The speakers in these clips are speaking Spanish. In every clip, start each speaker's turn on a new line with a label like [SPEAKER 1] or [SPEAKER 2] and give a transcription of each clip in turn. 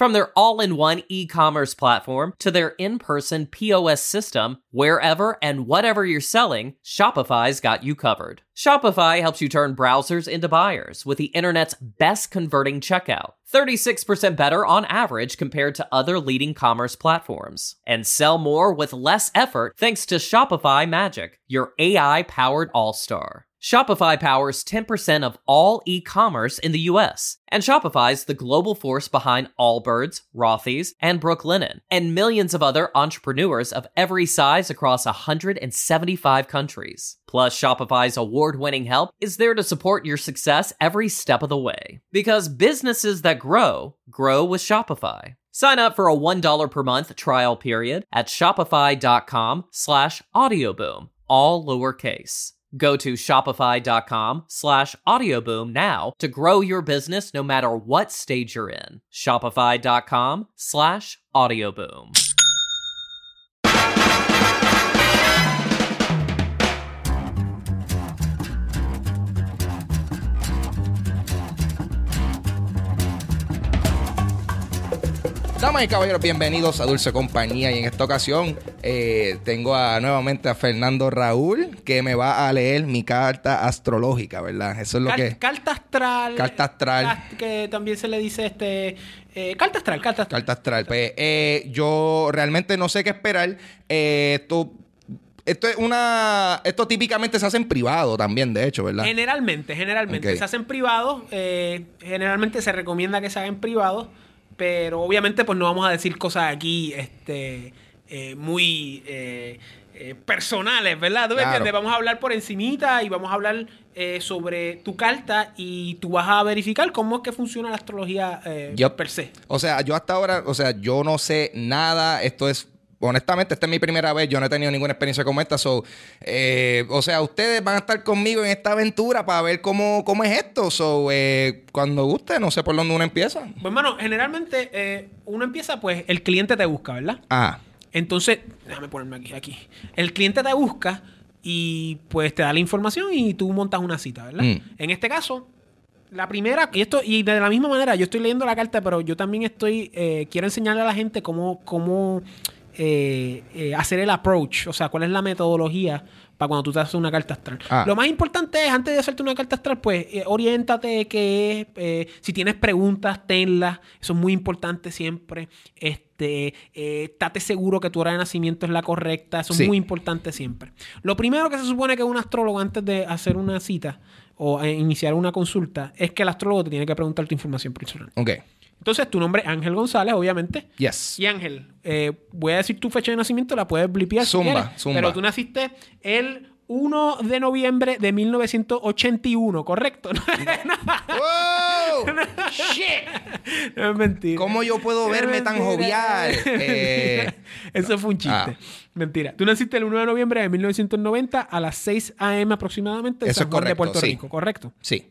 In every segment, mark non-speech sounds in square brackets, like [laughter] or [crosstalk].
[SPEAKER 1] From their all in one e commerce platform to their in person POS system, wherever and whatever you're selling, Shopify's got you covered. Shopify helps you turn browsers into buyers with the internet's best converting checkout, 36% better on average compared to other leading commerce platforms. And sell more with less effort thanks to Shopify Magic, your AI powered all star. Shopify powers 10% of all e-commerce in the US, and Shopify's the global force behind Allbirds, Rothy's, and Brooklinen, and millions of other entrepreneurs of every size across 175 countries. Plus, Shopify's award-winning help is there to support your success every step of the way. Because businesses that grow, grow with Shopify. Sign up for a $1 per month trial period at shopify.com slash audioboom, all lowercase. Go to shopify.com slash audioboom now to grow your business no matter what stage you're in. Shopify.com slash audioboom.
[SPEAKER 2] Damas y caballeros, bienvenidos a Dulce Compañía. Y en esta ocasión eh, tengo a, nuevamente a Fernando Raúl, que me va a leer mi carta astrológica, ¿verdad? Eso es lo
[SPEAKER 3] Car-
[SPEAKER 2] que.
[SPEAKER 3] Carta astral.
[SPEAKER 2] Carta astral.
[SPEAKER 3] Que también se le dice este. eh, carta astral, carta astral.
[SPEAKER 2] Carta astral. Pues, eh, yo realmente no sé qué esperar. Eh, esto, esto es una. Esto típicamente se hace en privado también, de hecho, ¿verdad?
[SPEAKER 3] Generalmente, generalmente. Se hacen privados. eh, generalmente se recomienda que se hagan privados. Pero obviamente, pues no vamos a decir cosas aquí este, eh, muy eh, eh, personales, ¿verdad? ¿Tú
[SPEAKER 2] Claro.
[SPEAKER 3] entiendes? Vamos a hablar por encimita y vamos a hablar sobre tu carta y tú vas a verificar cómo es que funciona la astrología
[SPEAKER 2] Yup.
[SPEAKER 3] per se.
[SPEAKER 2] O sea, yo hasta ahora, o sea, yo no sé nada. Esto es, honestamente, esta es mi primera vez. Yo no he tenido ninguna experiencia como esta. So, eh, o sea, ustedes van a estar conmigo en esta aventura para ver cómo, cómo es esto. So, eh, cuando guste, no sé por dónde uno empieza.
[SPEAKER 3] Pues, hermano, generalmente eh, uno empieza, pues, el cliente te busca, ¿verdad?
[SPEAKER 2] Ah,
[SPEAKER 3] Entonces, déjame ponerme aquí, aquí. El cliente te busca y pues te da la información y tú montas una cita, ¿verdad?
[SPEAKER 2] Mm.
[SPEAKER 3] En este caso, la primera, y esto, y de la misma manera, yo estoy leyendo la carta, pero yo también estoy, eh, quiero enseñarle a la gente cómo, cómo eh, eh, hacer el approach, o sea, cuál es la metodología para cuando tú te haces una carta astral.
[SPEAKER 2] Ah.
[SPEAKER 3] Lo más importante es, antes de hacerte una carta astral, pues, eh, oriéntate qué es, eh, si tienes preguntas, tenlas, eso es muy importante siempre. Este, eh, estate seguro que tu hora de nacimiento es la correcta, eso
[SPEAKER 2] Sí.
[SPEAKER 3] es muy importante siempre. Lo primero que se supone que un astrólogo antes de hacer una cita o iniciar una consulta es que el astrólogo te tiene que preguntar tu información personal.
[SPEAKER 2] ok.
[SPEAKER 3] Entonces, tu nombre es Ángel González, obviamente.
[SPEAKER 2] Yes.
[SPEAKER 3] Y Ángel, eh, voy a decir tu fecha de nacimiento, la puedes blipear si
[SPEAKER 2] Zumba,
[SPEAKER 3] quieres,
[SPEAKER 2] zumba.
[SPEAKER 3] Pero tú naciste el 1 de noviembre de 1981, ¿correcto? [laughs]
[SPEAKER 2] ¡Wow! ¡Shit!
[SPEAKER 3] No es mentira.
[SPEAKER 2] ¿Cómo yo puedo
[SPEAKER 3] Es
[SPEAKER 2] verme tan jovial? [laughs] Eh,
[SPEAKER 3] Eso fue un chiste.
[SPEAKER 2] ah.
[SPEAKER 3] Mentira. Tú naciste el 1 de noviembre de 1990 a las 6 a.m. aproximadamente en
[SPEAKER 2] Eso es
[SPEAKER 3] San Juan de
[SPEAKER 2] correcto,
[SPEAKER 3] Puerto
[SPEAKER 2] sí.
[SPEAKER 3] Rico, ¿correcto?
[SPEAKER 2] sí.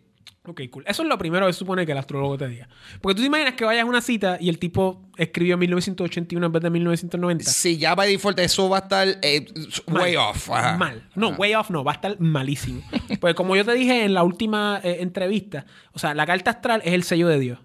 [SPEAKER 3] Ok, cool. Eso es lo primero que supone que el astrólogo te diga. Porque tú te imaginas que vayas a una cita y el tipo escribió 1981 en vez de 1990.
[SPEAKER 2] Si ya by default eso va a estar eh,
[SPEAKER 3] Mal.
[SPEAKER 2] way off. ajá.
[SPEAKER 3] Mal. No,
[SPEAKER 2] Ajá.
[SPEAKER 3] way off no, va a estar malísimo. pues como yo te dije en la última eh, entrevista, o sea, la carta astral es el sello de Dios.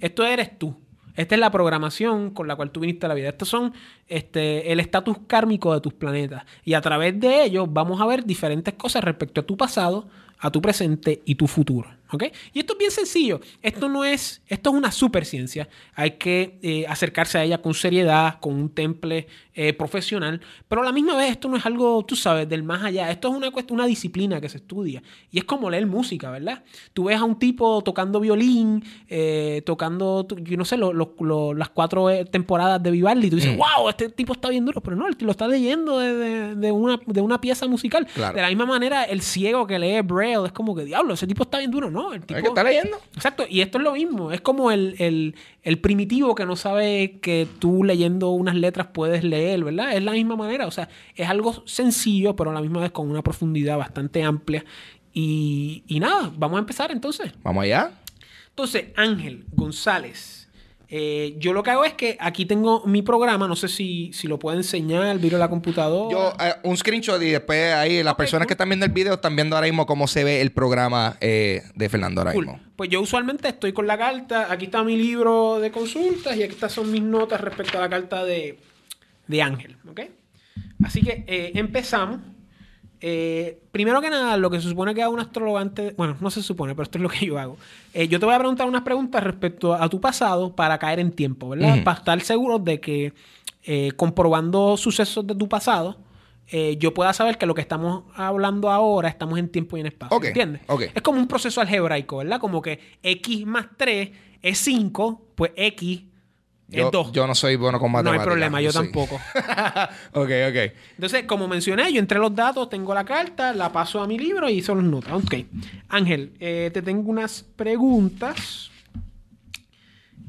[SPEAKER 3] Esto eres tú. Esta es la programación con la cual tú viniste a la vida. Estos son este, el estatus kármico de tus planetas. Y a través de ellos vamos a ver diferentes cosas respecto a tu pasado, a tu presente y tu futuro. ¿Ok? Y esto es bien sencillo. Esto no es, esto es una super ciencia. Hay que eh, acercarse a ella con seriedad, con un temple eh, profesional, pero a la misma vez esto no es algo, tú sabes, del más allá. Esto es una, una disciplina que se estudia. Y es como leer música, ¿verdad? Tú ves a un tipo tocando violín, eh, tocando, yo no sé, las cuatro eh, temporadas de Vivaldi, y tú dices, wow, mm. este tipo está bien duro, pero no, lo está leyendo de, una, de una pieza musical. De la misma manera, el ciego que lee Braille es como que, diablo, ese tipo está bien duro, ¿no? El tipo...
[SPEAKER 2] que está leyendo.
[SPEAKER 3] Exacto, y esto es lo mismo, es como el, el primitivo que no sabe que tú leyendo unas letras puedes leer ¿verdad? Es la misma manera, o sea, es algo sencillo, pero a la misma vez con una profundidad bastante amplia. Y, nada, vamos a empezar entonces.
[SPEAKER 2] Vamos allá.
[SPEAKER 3] Entonces, Ángel González. Eh, yo lo que hago es que aquí tengo mi programa, no sé si, si lo puedo enseñar, de la computadora.
[SPEAKER 2] Yo, eh, un screenshot y después ahí las personas que están viendo el video están viendo ahora mismo cómo se ve el programa eh, de Fernando ahora mismo.
[SPEAKER 3] Pues yo usualmente estoy con la carta, aquí está mi libro de consultas y aquí están son mis notas respecto a la carta de, de Ángel. ¿ok? Así que empezamos. Eh, primero que nada, lo que se supone que haga un astrólogo antes, bueno, no se supone, pero esto es lo que yo hago. Eh, yo te voy a preguntar unas preguntas respecto a tu pasado para caer en tiempo, ¿verdad? Para estar seguro de que comprobando sucesos de tu pasado, yo pueda saber que lo que estamos hablando ahora estamos en tiempo y en espacio. ¿Entiendes? Es como un proceso algebraico, ¿verdad? Como que x más 3 es 5, pues x
[SPEAKER 2] yo, no soy bueno con matemáticas.
[SPEAKER 3] No hay problema, yo tampoco. [laughs]
[SPEAKER 2] ok, ok.
[SPEAKER 3] Entonces, como mencioné, yo entré los datos, tengo la carta, la paso a mi libro y hice los notas. Ok. Ángel, eh, te tengo unas preguntas.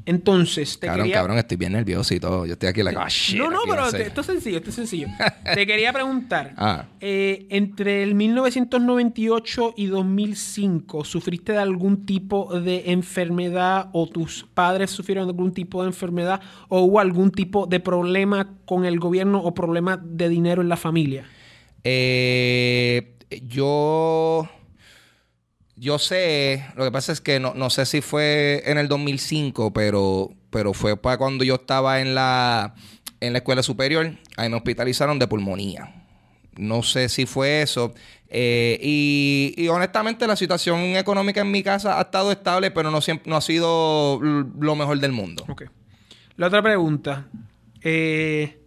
[SPEAKER 3] Entonces,
[SPEAKER 2] te cabrón, Cabrón, estoy bien nervioso y todo. Yo estoy aquí la like,
[SPEAKER 3] oh, No, no, pero esto es sencillo, esto es sencillo. [laughs] te quería preguntar. Ah. Eh, entre el 1998 y 2005, ¿sufriste de algún tipo de enfermedad o tus padres sufrieron de algún tipo de enfermedad o hubo algún tipo de problema con el gobierno o problema de dinero en la familia?
[SPEAKER 2] Eh, yo yo sé, lo que pasa es que no, sé si fue en el 2005, pero, pero fue para cuando yo estaba en la, en la escuela superior. Ahí me hospitalizaron de pulmonía. No sé si fue eso. Eh, y, honestamente la situación económica en mi casa ha estado estable, pero no, siempre, no ha sido lo mejor del mundo.
[SPEAKER 3] Ok. La otra pregunta. Eh,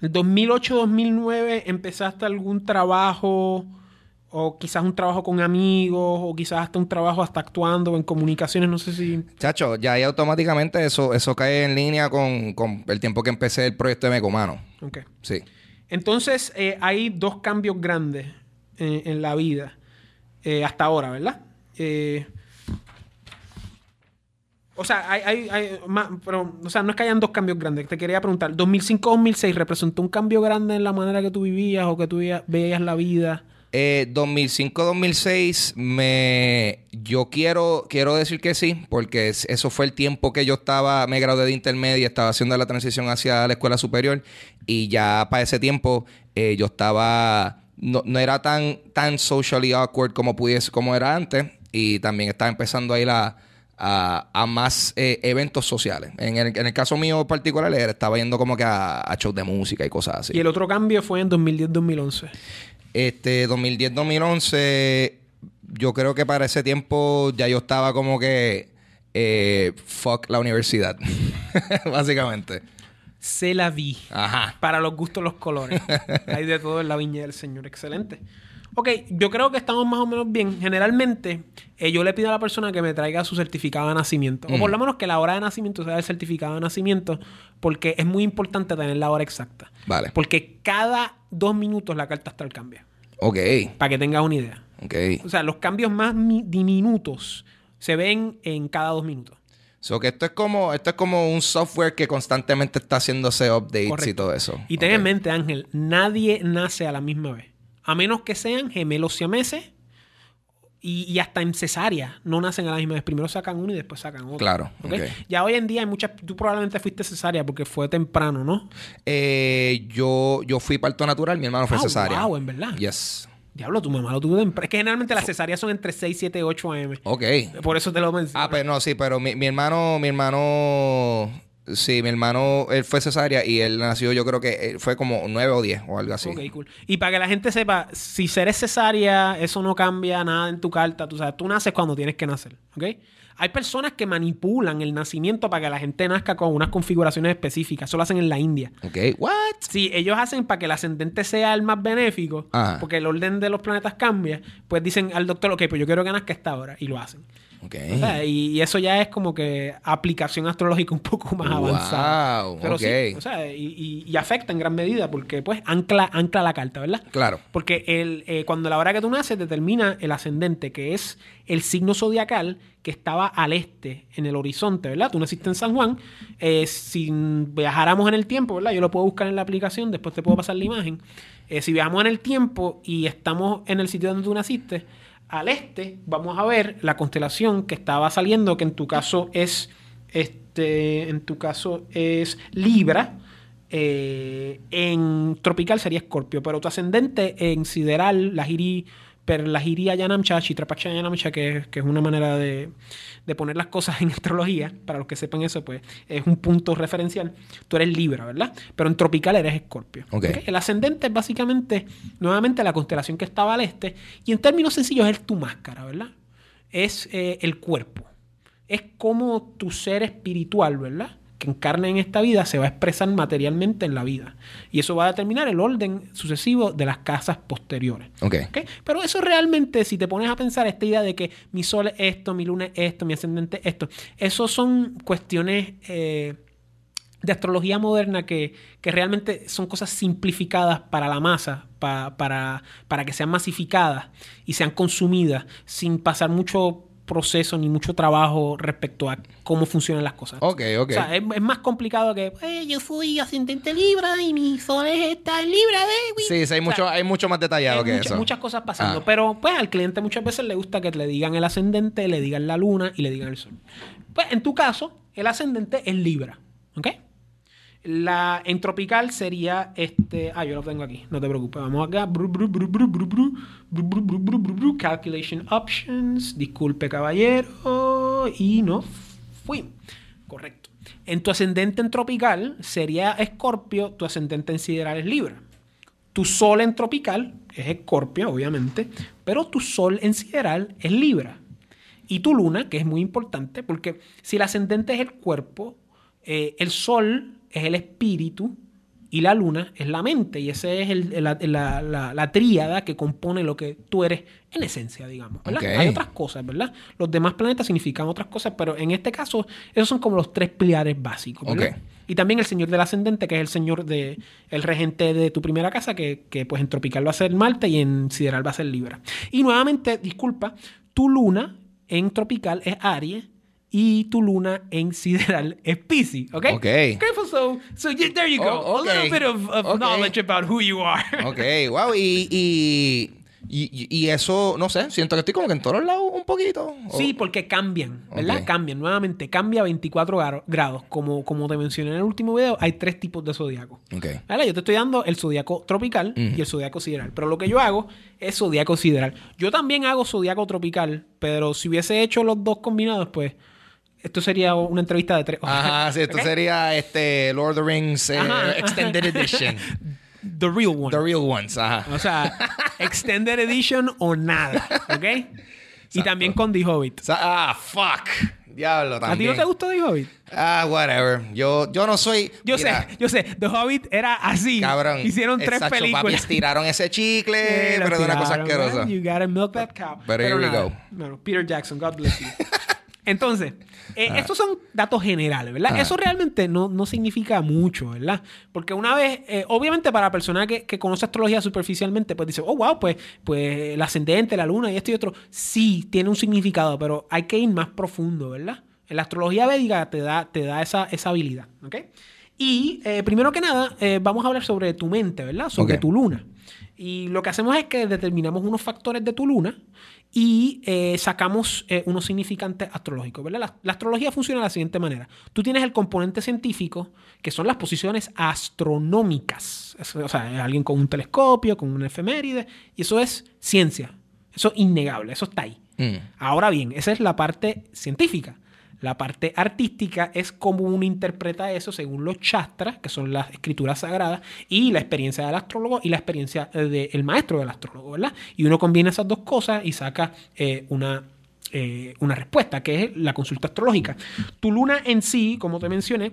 [SPEAKER 3] ¿En 2008-2009 empezaste algún trabajo o quizás un trabajo con amigos, o quizás hasta un trabajo hasta actuando en comunicaciones, no sé si...
[SPEAKER 2] Chacho, ya ahí automáticamente eso, eso cae en línea con, el tiempo que empecé el proyecto de Mecomano.
[SPEAKER 3] Ok.
[SPEAKER 2] Sí.
[SPEAKER 3] Entonces, eh, hay dos cambios grandes eh, en la vida eh, hasta ahora, ¿verdad? o sea, hay, hay, más, pero, o sea, no es que hayan dos cambios grandes. Te quería preguntar, ¿2005-2006 representó un cambio grande en la manera que tú vivías o que tú veías la vida?
[SPEAKER 2] 2005-2006, eh, me, yo quiero, quiero decir que sí, porque eso fue el tiempo que yo estaba, me gradué de intermedia, estaba haciendo la transición hacia la escuela superior y ya para ese tiempo eh, yo estaba, no, era tan, tan socially awkward como pudiese, como era antes y también estaba empezando a ir a, a, más eh, eventos sociales. En el, en el, caso mío particular, estaba yendo como que a, a shows de música y cosas así.
[SPEAKER 3] Y el otro cambio fue en 2010-2011.
[SPEAKER 2] Este, 2010-2011, yo creo que para ese tiempo ya yo estaba como que eh, fuck la universidad, [laughs] básicamente.
[SPEAKER 3] Se la vi. Ajá. Para los gustos, los colores. [laughs] Hay de todo en la viña del Señor. Excelente. Ok, yo creo que estamos más o menos bien. Generalmente, eh, yo le pido a la persona que me traiga su certificado de nacimiento. O por lo menos que la hora de nacimiento sea el certificado de nacimiento. Porque es muy importante tener la hora exacta.
[SPEAKER 2] Vale.
[SPEAKER 3] Porque cada dos minutos la carta astral cambia.
[SPEAKER 2] Ok.
[SPEAKER 3] Para que tengas una idea.
[SPEAKER 2] Ok.
[SPEAKER 3] O sea, los cambios más diminutos se ven en cada dos minutos.
[SPEAKER 2] So que esto es como, esto es como un software que constantemente está haciéndose updates y todo eso.
[SPEAKER 3] Y ten en mente, Ángel, nadie nace a la misma vez. A menos que sean gemelos siameses y, hasta en cesárea no nacen a la misma vez. Primero sacan uno y después sacan otro.
[SPEAKER 2] Claro.
[SPEAKER 3] Ya hoy en día hay muchas. Tú probablemente fuiste cesárea porque fue temprano, ¿no?
[SPEAKER 2] Eh, yo, yo fui parto natural, mi hermano fue ah, cesárea.
[SPEAKER 3] Wow, en verdad.
[SPEAKER 2] Yes.
[SPEAKER 3] Diablo, tu mamá lo tuvo temprano. Es que generalmente las cesáreas son entre 6, 7, 8 AM.
[SPEAKER 2] Ok.
[SPEAKER 3] Por eso te lo menciono.
[SPEAKER 2] Ah, pero no, sí, pero mi, mi hermano, mi hermano Sí, mi hermano, él fue cesárea y él nació, yo creo que eh, fue como 9 o 10 o algo así.
[SPEAKER 3] Ok, cool. Y para que la gente sepa, si eres cesárea, eso no cambia nada en tu carta. Tú sabes, tú naces cuando tienes que nacer, ¿ok? Hay personas que manipulan el nacimiento para que la gente nazca con unas configuraciones específicas. Eso lo hacen en la India.
[SPEAKER 2] Ok, what?
[SPEAKER 3] Si ellos hacen para que el ascendente sea el más benéfico,
[SPEAKER 2] Ajá.
[SPEAKER 3] porque el orden de los planetas cambia, pues dicen al doctor, ok, pues yo quiero que nazca esta hora. Y lo hacen.
[SPEAKER 2] Ok.
[SPEAKER 3] O sea, y, y eso ya es como que aplicación astrológica un poco [laughs] más
[SPEAKER 2] Wow,
[SPEAKER 3] avanzada. Pero sí, o sea, y afecta en gran medida porque pues ancla, ancla la carta, ¿verdad?
[SPEAKER 2] Claro.
[SPEAKER 3] Porque el, eh, cuando la hora que tú naces determina el ascendente, que es el signo zodiacal que estaba al este en el horizonte, ¿verdad? Tú naciste en San Juan. Eh, si viajáramos en el tiempo, ¿verdad? Yo lo puedo buscar en la aplicación, después te puedo pasar la imagen. Eh, si viajamos en el tiempo y estamos en el sitio donde tú naciste, al este vamos a ver la constelación que estaba saliendo, que en tu caso es, este, en tu caso es Libra. Eh, en tropical sería Escorpio, pero tu ascendente en sideral, la giri, per la giria yanamcha, chitrapacha yanamcha, que, es- que es una manera de, de poner las cosas en [laughs] astrología, para los que sepan eso, pues es un punto referencial. Tú eres Libra, ¿verdad? Pero en tropical eres Escorpio. El ascendente es básicamente, nuevamente, la constelación que estaba al este, y en términos sencillos es tu máscara, ¿verdad? Es eh, el cuerpo es como tu ser espiritual, ¿verdad? Que encarna en esta vida se va a expresar materialmente en la vida. Y eso va a determinar el orden sucesivo de las casas posteriores.
[SPEAKER 2] Ok.
[SPEAKER 3] ¿ok? Pero eso realmente, si te pones a pensar esta idea de que mi sol es esto, mi luna es esto, mi ascendente es esto, eso son cuestiones eh, de astrología moderna que, que realmente son cosas simplificadas para la masa, pa- para, para que sean masificadas y sean consumidas sin pasar mucho proceso ni mucho trabajo respecto a cómo funcionan las cosas.
[SPEAKER 2] Ok, ok.
[SPEAKER 3] O sea, es, es más complicado que "Eh, yo soy ascendente Libra y mi sol es esta Libra, baby.
[SPEAKER 2] Sí, sí, hay,
[SPEAKER 3] O
[SPEAKER 2] mucho,
[SPEAKER 3] sea,
[SPEAKER 2] hay mucho más detallado que
[SPEAKER 3] mucha-
[SPEAKER 2] eso.
[SPEAKER 3] muchas cosas pasando.
[SPEAKER 2] Ah.
[SPEAKER 3] Pero pues al cliente muchas veces le gusta que le digan el ascendente, le digan la luna y le digan el sol. Pues en tu caso, el ascendente es Libra. ¿Ok? La en tropical sería este. Ah, yo lo tengo aquí. No te preocupes. Vamos acá. Calculation options. Disculpe, caballero. Y no fui. Correcto. En tu ascendente en tropical sería Escorpio. Tu ascendente en sideral es Libra. Tu sol en tropical es Escorpio, obviamente, pero tu sol en sideral es Libra. Y tu luna, que es muy importante, porque si el ascendente es el cuerpo, eh, el sol es el espíritu y la luna es la mente. Y esa es el- la, la- la- la tríada que compone lo que tú eres en esencia, digamos. Hay otras cosas, ¿verdad? Los demás planetas significan otras cosas, pero en este caso, esos son como los tres pilares básicos. Y también el señor del ascendente, que es el señor de el regente de tu primera casa, que, que, pues en tropical va a ser Marte y en sideral va a ser Libra. Y nuevamente, disculpa, tu luna en tropical es Aries y tu luna en sideral [laughs] es Pisces, ¿ok?
[SPEAKER 2] Ok.
[SPEAKER 3] Okay, so, so there you go.
[SPEAKER 2] Oh,
[SPEAKER 3] A little bit of, knowledge about who you are. [laughs]
[SPEAKER 2] Ok, wow. Y, y, y, y eso, no sé, siento que estoy como que en todos lados un poquito. O-
[SPEAKER 3] Sí, porque cambian, ¿verdad? Cambian, nuevamente, cambia a 24 gra- grados. Como, como te mencioné en el último video, hay tres tipos de zodiaco.
[SPEAKER 2] Ok.
[SPEAKER 3] ¿Vale? Yo te estoy dando el zodiaco tropical y el zodiaco sideral. Pero lo que yo hago es zodiaco sideral. Yo también hago zodiaco tropical, pero si hubiese hecho los dos combinados, pues esto sería una entrevista de tres horas.
[SPEAKER 2] Ajá, sí, esto [laughs] sería este Lord of the Rings eh,
[SPEAKER 3] Ajá,
[SPEAKER 2] Extended
[SPEAKER 3] ajá.
[SPEAKER 2] Edition. [laughs]
[SPEAKER 3] The real one.
[SPEAKER 2] The real ones, ajá.
[SPEAKER 3] O sea, [laughs] extended edition o nada, ¿ok? Y también con The Hobbit.
[SPEAKER 2] Ah, fuck. Diablo,
[SPEAKER 3] ¿A ti
[SPEAKER 2] también.
[SPEAKER 3] no te gustó The Hobbit?
[SPEAKER 2] Ah, whatever. Yo, yo no soy.
[SPEAKER 3] Yo
[SPEAKER 2] mira,
[SPEAKER 3] sé, yo sé. The Hobbit era así.
[SPEAKER 2] Cabrón.
[SPEAKER 3] Hicieron tres
[SPEAKER 2] Exacto,
[SPEAKER 3] películas.
[SPEAKER 2] Papi, estiraron ese chicle,
[SPEAKER 3] Eh,
[SPEAKER 2] pero de una cosa asquerosa.
[SPEAKER 3] You gotta milk that cow.
[SPEAKER 2] But here we
[SPEAKER 3] nada,
[SPEAKER 2] go.
[SPEAKER 3] no, Peter Jackson, God bless you. Entonces, eh,
[SPEAKER 2] Ah.
[SPEAKER 3] estos son datos generales, ¿verdad?
[SPEAKER 2] Ajá.
[SPEAKER 3] Eso realmente no, no significa mucho, ¿verdad? Porque una vez, eh, obviamente para la persona que, que conoce astrología superficialmente, pues dice, oh, wow, pues, pues el ascendente, la luna y esto y otro, sí, tiene un significado, pero hay que ir más profundo, ¿verdad? En la astrología védica te da, te da esa, esa habilidad, ¿ok? Y eh, primero que nada, vamos a hablar sobre tu mente, ¿verdad? Sobre tu luna. Y lo que hacemos es que determinamos unos factores de tu luna y eh, sacamos eh, unos significantes astrológicos, ¿verdad? La, la astrología funciona de la siguiente manera. Tú tienes el componente científico, que son las posiciones astronómicas. Es- o sea, alguien con un telescopio, con una efeméride, y eso es ciencia. Eso es innegable, eso está ahí.
[SPEAKER 2] Mm.
[SPEAKER 3] Ahora bien, esa es la parte científica. La parte artística es cómo uno interpreta eso según los chastras, que son las escrituras sagradas, y la experiencia del astrólogo y la experiencia eh, del maestro del astrólogo, ¿verdad? Y uno combina esas dos cosas y saca eh, una, eh, una respuesta, que es la consulta astrológica. Tu luna en sí, como te mencioné,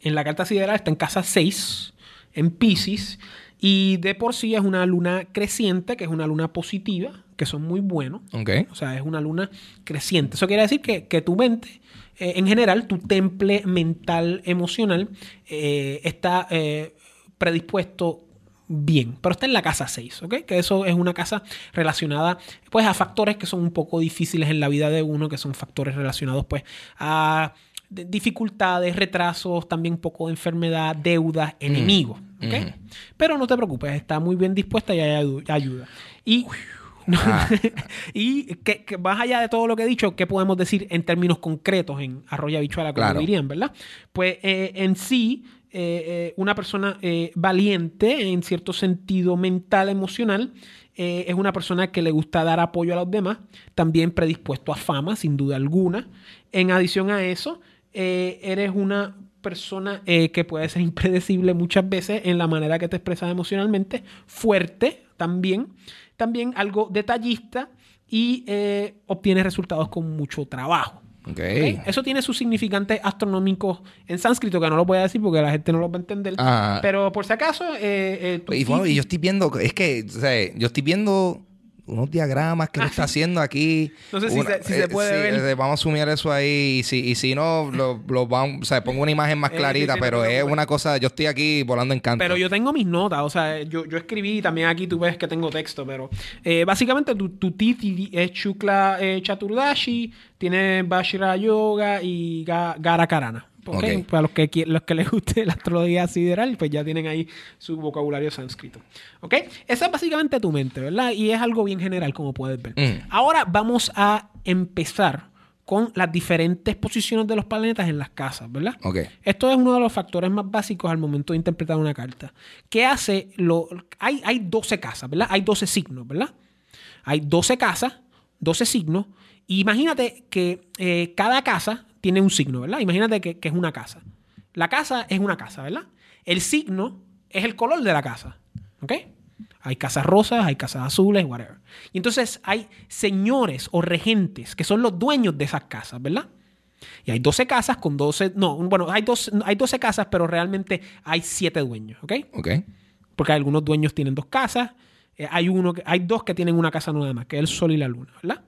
[SPEAKER 3] en la carta sideral está en casa 6, en Pisces, y de por sí es una luna creciente, que es una luna positiva, que son muy buenos.
[SPEAKER 2] Ok.
[SPEAKER 3] O sea, es una luna creciente. Eso quiere decir que, que tu mente, eh, en general, tu temple mental emocional, eh, está eh, predispuesto bien, pero está en la casa 6, ¿ok? Que eso es una casa relacionada pues a factores que son un poco difíciles en la vida de uno, que son factores relacionados pues a de- dificultades, retrasos, también un poco de enfermedad, deudas, enemigos, ¿ok? Pero no te preocupes, está muy bien dispuesta y hay ayuda. Y,
[SPEAKER 2] Ah. [laughs]
[SPEAKER 3] y que, que más allá de todo lo que he dicho, ¿qué podemos decir en términos concretos en arroya bichuela, como
[SPEAKER 2] Claro.
[SPEAKER 3] dirían, verdad? Pues eh, en sí, eh, eh, una persona valiente en cierto sentido mental, emocional, es una persona que le gusta dar apoyo a los demás, también predispuesto a fama, sin duda alguna. En adición a eso, eres una persona eh, que puede ser impredecible muchas veces en la manera que te expresas emocionalmente, fuerte también, también algo detallista y eh, obtienes resultados con mucho trabajo.
[SPEAKER 2] Ok.
[SPEAKER 3] ¿ok? Eso tiene sus significantes astronómicos en sánscrito, que no lo voy a decir porque la gente no lo va a entender.
[SPEAKER 2] Ah.
[SPEAKER 3] Pero por si acaso, eh, eh,
[SPEAKER 2] Y, bueno, y yo estoy viendo, es que, o sea, yo estoy viendo unos diagramas que él está [laughs] haciendo aquí.
[SPEAKER 3] No sé si se- si se puede ver.
[SPEAKER 2] eh, vamos a asumir eso ahí. Y si, y si no, lo, lo vamos, o sea, pongo una imagen más
[SPEAKER 3] Eh,
[SPEAKER 2] clarita,
[SPEAKER 3] sí, sí, no
[SPEAKER 2] pero es una cosa, yo estoy aquí volando en canto.
[SPEAKER 3] Pero yo tengo mis notas, o sea, yo, yo escribí, también aquí tú ves que tengo texto, pero eh, básicamente tu, tu titi es Shukla eh, Chaturdashi, tiene Bashira Yoga y Ga- Gara Karana. ¿Ok?
[SPEAKER 2] Ok.
[SPEAKER 3] Para los que, los que les guste la astrología sideral, pues ya tienen ahí su vocabulario sánscrito. ¿Ok? Esa es básicamente tu mente, ¿verdad? Y es algo bien general, como puedes ver.
[SPEAKER 2] Mm.
[SPEAKER 3] Ahora vamos a empezar con las diferentes posiciones de los planetas en las casas, ¿verdad?
[SPEAKER 2] Ok.
[SPEAKER 3] Esto es uno de los factores más básicos al momento de interpretar una carta. ¿Qué hace? Lo, hay, hay 12 casas, ¿verdad? Hay 12 signos, ¿verdad? Hay 12 casas, 12 signos. Y imagínate que eh, cada casa tiene un signo, ¿verdad? Imagínate que, que es una casa. La casa es una casa, ¿verdad? El signo es el color de la casa, ¿ok? Hay casas rosas, hay casas azules, whatever. Y entonces hay señores o regentes que son los dueños de esas casas, ¿verdad? Y hay 12 casas con 12... No, bueno, hay, dos, hay 12 casas, pero realmente hay 7 dueños, ¿ok?
[SPEAKER 2] Ok.
[SPEAKER 3] Porque algunos dueños tienen dos casas. eh, hay, uno hay dos que tienen una casa nada más, que es el sol y la luna, ¿verdad?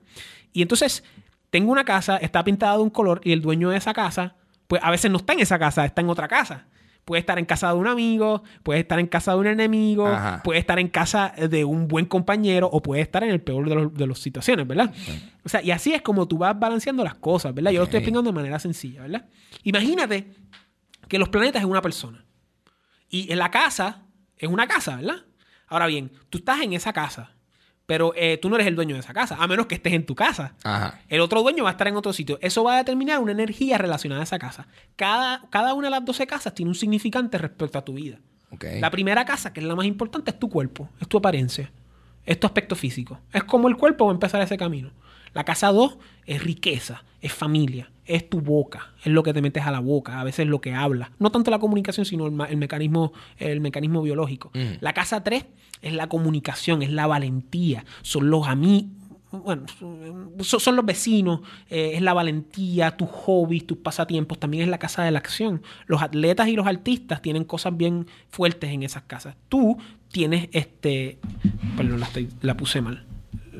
[SPEAKER 3] Y entonces, tengo una casa, está pintada de un color y el dueño de esa casa, pues a veces no está en esa casa, está en otra casa. Puede estar en casa de un amigo, puede estar en casa de un enemigo,
[SPEAKER 2] Ajá.
[SPEAKER 3] puede estar en casa de un buen compañero o puede estar en el peor de, los- de las situaciones, ¿verdad? O sea, y así es como tú vas balanceando las cosas, ¿verdad? Yo lo estoy explicando de manera sencilla, ¿verdad? Imagínate que los planetas es una persona. Y en la casa es una casa, ¿verdad? Ahora bien, tú estás en esa casa, pero eh, tú no eres el dueño de esa casa, a menos que estés en tu casa.
[SPEAKER 2] Ajá.
[SPEAKER 3] El otro dueño va a estar en otro sitio. Eso va a determinar una energía relacionada a esa casa. Cada, cada una de las 12 casas tiene un significante respecto a tu vida. La primera casa, que es la más importante, es tu cuerpo, es tu apariencia, es tu aspecto físico. Es como el cuerpo va a empezar ese camino. La casa 2 es riqueza, es familia, es tu boca, es lo que te metes a la boca, a veces lo que hablas. No tanto la comunicación, sino el, mecanismo, el mecanismo biológico. La casa 3 es la comunicación, es la valentía, son los amigos. Bueno, son, son los vecinos, eh, es la valentía, tus hobbies, tus pasatiempos, también es la casa de la acción. Los atletas y los artistas tienen cosas bien fuertes en esas casas. Tú tienes este. Perdón, la, estoy- la puse mal.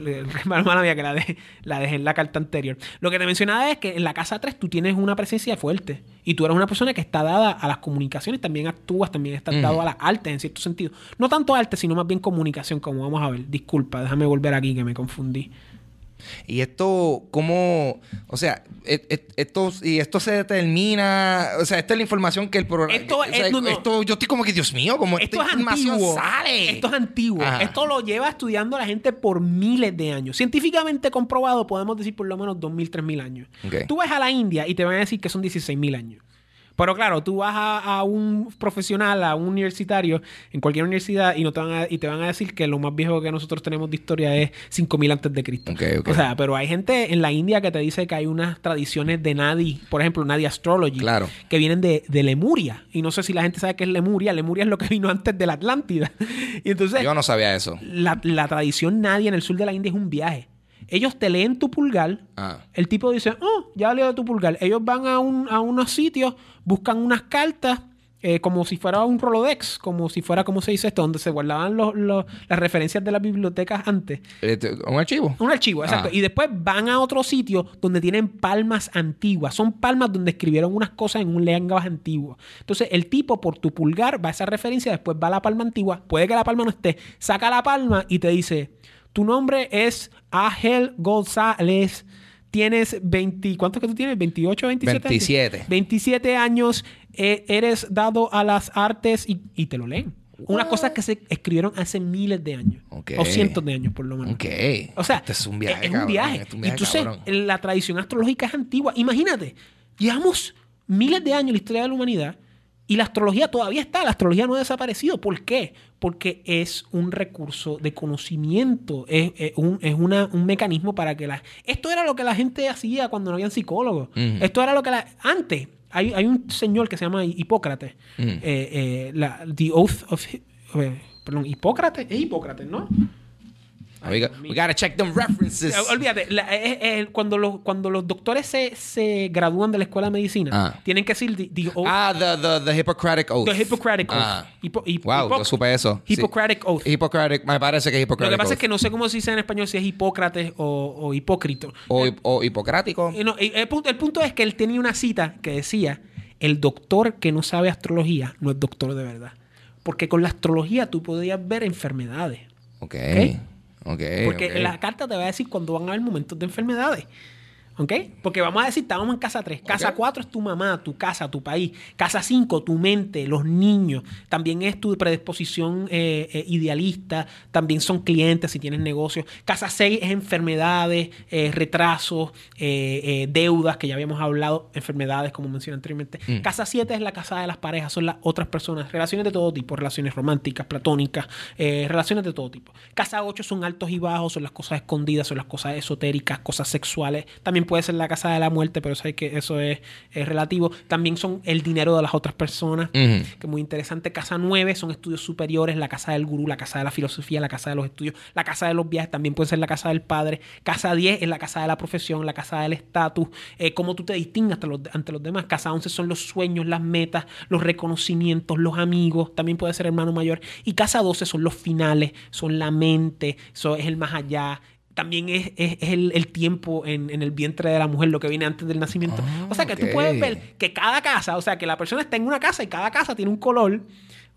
[SPEAKER 3] Le- [laughs] Mala mía que la dejé, la dejé en la carta anterior. Lo que te mencionaba es que en la casa 3 tú tienes una presencia fuerte. Y tú eres una persona que está dada a las comunicaciones, también actúas, también estás dado a las artes en cierto sentido. No tanto arte, sino más bien comunicación, como vamos a ver. Disculpa, déjame volver aquí que me confundí.
[SPEAKER 2] Y esto, ¿cómo? O sea, et- et- esto, y esto se determina. O sea, esta es la información que el programa.
[SPEAKER 3] Esto
[SPEAKER 2] o sea,
[SPEAKER 3] es- no, no.
[SPEAKER 2] esto- yo estoy como que, Dios mío, como
[SPEAKER 3] Esto
[SPEAKER 2] esta
[SPEAKER 3] es
[SPEAKER 2] información
[SPEAKER 3] antiguo.
[SPEAKER 2] sale.
[SPEAKER 3] Esto es antiguo.
[SPEAKER 2] Ajá.
[SPEAKER 3] Esto lo lleva estudiando la gente por miles de años. Científicamente comprobado, podemos decir por lo menos 2.000, 3.000 años.
[SPEAKER 2] Ok.
[SPEAKER 3] Tú ves a la India y te van a decir que son 16.000 años. Pero claro, tú vas a, a un profesional, a un universitario, en cualquier universidad, y, no te van a, y te van a decir que lo más viejo que nosotros tenemos de historia es 5000 antes de Cristo. O sea, pero hay gente en la India que te dice que hay unas tradiciones de Nadi, por ejemplo, Nadi Astrology,
[SPEAKER 2] Claro.
[SPEAKER 3] que vienen de, de Lemuria. Y no sé si la gente sabe qué es Lemuria. Lemuria es lo que vino antes de la Atlántida. [laughs] y entonces,
[SPEAKER 2] Yo no sabía eso.
[SPEAKER 3] la, la tradición Nadi en el sur de la India es un viaje. Ellos te leen tu pulgar.
[SPEAKER 2] Ah.
[SPEAKER 3] El tipo dice, oh, ya leo tu pulgar. Ellos van a, un- a unos sitios, buscan unas cartas, eh, como si fuera un Rolodex, como si fuera, ¿cómo se dice esto? Donde se guardaban los- los- las referencias de las bibliotecas antes.
[SPEAKER 2] Este, ¿Un archivo?
[SPEAKER 3] Un archivo, exacto.
[SPEAKER 2] Ah.
[SPEAKER 3] Y después van a otro sitio donde tienen palmas antiguas. Son palmas donde escribieron unas cosas en un lenguaje antiguo. Entonces, el tipo por tu pulgar va a esa referencia, después va a la palma antigua. Puede que la palma no esté. Saca la palma y te dice: Tu nombre es Ángel González. Tienes 20. ¿Cuántos que tú tienes? ¿28, 27?
[SPEAKER 2] 27.
[SPEAKER 3] Años? 27 años. eh, eres dado a las artes y, y te lo leen. Unas cosas que se escribieron hace miles de años.
[SPEAKER 2] Ok.
[SPEAKER 3] O cientos de años, por lo menos.
[SPEAKER 2] Ok.
[SPEAKER 3] O sea,
[SPEAKER 2] Este es un viaje,
[SPEAKER 3] es un
[SPEAKER 2] cabrón.
[SPEAKER 3] viaje.
[SPEAKER 2] Este es un
[SPEAKER 3] y
[SPEAKER 2] viaje,
[SPEAKER 3] entonces,
[SPEAKER 2] cabrón.
[SPEAKER 3] la tradición astrológica es antigua. Imagínate, llevamos miles de años en la historia de la humanidad y la astrología todavía está. La astrología no ha desaparecido. ¿Por qué? Porque es un recurso de conocimiento. Es, es un, es una- un mecanismo para que la... Esto era lo que la gente hacía cuando no habían psicólogos. Esto era lo que la... Antes, hay, hay un señor que se llama Hipócrates. Eh, eh, la- the Oath of... eh, perdón, Hipócrates. Es Hipócrates, ¿no?
[SPEAKER 2] We, got, we gotta check them references.
[SPEAKER 3] Eh, Olvídate, la- eh, eh, cuando, los, cuando los doctores se, se gradúan de la escuela de medicina,
[SPEAKER 2] Ah.
[SPEAKER 3] tienen que decir the, the oath-
[SPEAKER 2] Ah, the, the, the Hippocratic Oath.
[SPEAKER 3] the Hippocratic Oath.
[SPEAKER 2] Ah.
[SPEAKER 3] Hipo- hip-
[SPEAKER 2] wow,
[SPEAKER 3] hipoc-
[SPEAKER 2] yo supe eso. Sí.
[SPEAKER 3] Hippocratic Oath.
[SPEAKER 2] Hippocratic, me parece que es
[SPEAKER 3] Lo
[SPEAKER 2] Hippocratic
[SPEAKER 3] que pasa
[SPEAKER 2] Oath.
[SPEAKER 3] es que no sé cómo se dice en español si es Hipócrates o, o Hipócrito.
[SPEAKER 2] O, o hipocrático.
[SPEAKER 3] Eh, no, eh, el, punto, el punto es que él tenía una cita que decía, el doctor que no sabe astrología no es doctor de verdad. Porque con la astrología tú podías ver enfermedades.
[SPEAKER 2] Ok.
[SPEAKER 3] Ok.
[SPEAKER 2] Ok.
[SPEAKER 3] Porque
[SPEAKER 2] ok.
[SPEAKER 3] la carta te va a decir cuando van a haber momentos de enfermedades. ¿Ok? Porque vamos a decir, estábamos en casa 3. Casa
[SPEAKER 2] Ok.
[SPEAKER 3] 4 es tu mamá, tu casa, tu país. Casa 5, tu mente, los niños. También es tu predisposición eh, eh, idealista. También son clientes si tienes negocios. Casa 6 es enfermedades, eh, retrasos, deudas, que ya habíamos hablado, enfermedades, como mencioné anteriormente.
[SPEAKER 2] Mm.
[SPEAKER 3] Casa 7 es la casa de las parejas, son las otras personas. Relaciones de todo tipo, relaciones románticas, platónicas, relaciones de todo tipo. Casa 8 son altos y bajos, son las cosas escondidas, son las cosas esotéricas, cosas sexuales. También puede ser la casa de la muerte, pero sabes que eso es, es relativo. También son el dinero de las otras personas, que es muy interesante. Casa 9 son estudios superiores, la casa del gurú, la casa de la filosofía, la casa de los estudios, la casa de los viajes, también puede ser la casa del padre. Casa 10 es la casa de la profesión, la casa del estatus, eh, cómo tú te distingues ante los, ante los demás. Casa 11 son los sueños, las metas, los reconocimientos, los amigos, también puede ser hermano mayor. Y casa 12 son los finales, son la mente, eso es el más allá. También es, es- es el, el tiempo en, en el vientre de la mujer, lo que viene antes del nacimiento.
[SPEAKER 2] Ah,
[SPEAKER 3] o sea que tú puedes ver que cada casa, o sea, que la persona está en una casa y cada casa tiene un color,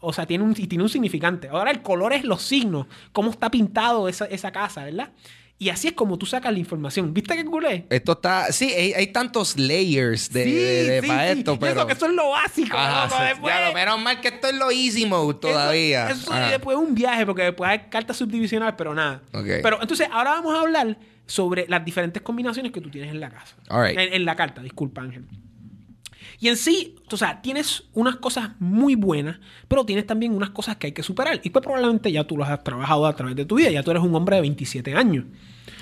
[SPEAKER 3] o sea, tiene un, y tiene un significante. Ahora el color es los signos, cómo está pintado esa, esa casa, ¿verdad? Y así es como tú sacas la información. ¿Viste qué culé?
[SPEAKER 2] Esto está. Sí, hay, hay tantos layers de, de- de- para esto, pero.
[SPEAKER 3] Eso, que eso es lo básico.
[SPEAKER 2] Ajá,
[SPEAKER 3] loco,
[SPEAKER 2] sí.
[SPEAKER 3] después-
[SPEAKER 2] Ya, lo menos mal que esto es lo easy mode todavía.
[SPEAKER 3] Eso, eso y después es un viaje, porque después hay cartas subdivisionales, pero nada.
[SPEAKER 2] Ok.
[SPEAKER 3] Pero entonces, ahora vamos a hablar sobre las diferentes combinaciones que tú tienes en la casa.
[SPEAKER 2] All right.
[SPEAKER 3] en, en la carta, disculpa, Ángel. Y en sí, o sea, tienes unas cosas muy buenas, pero tienes también unas cosas que hay que superar. Y pues probablemente ya tú las has trabajado a través de tu vida. Ya tú eres un hombre de 27 años.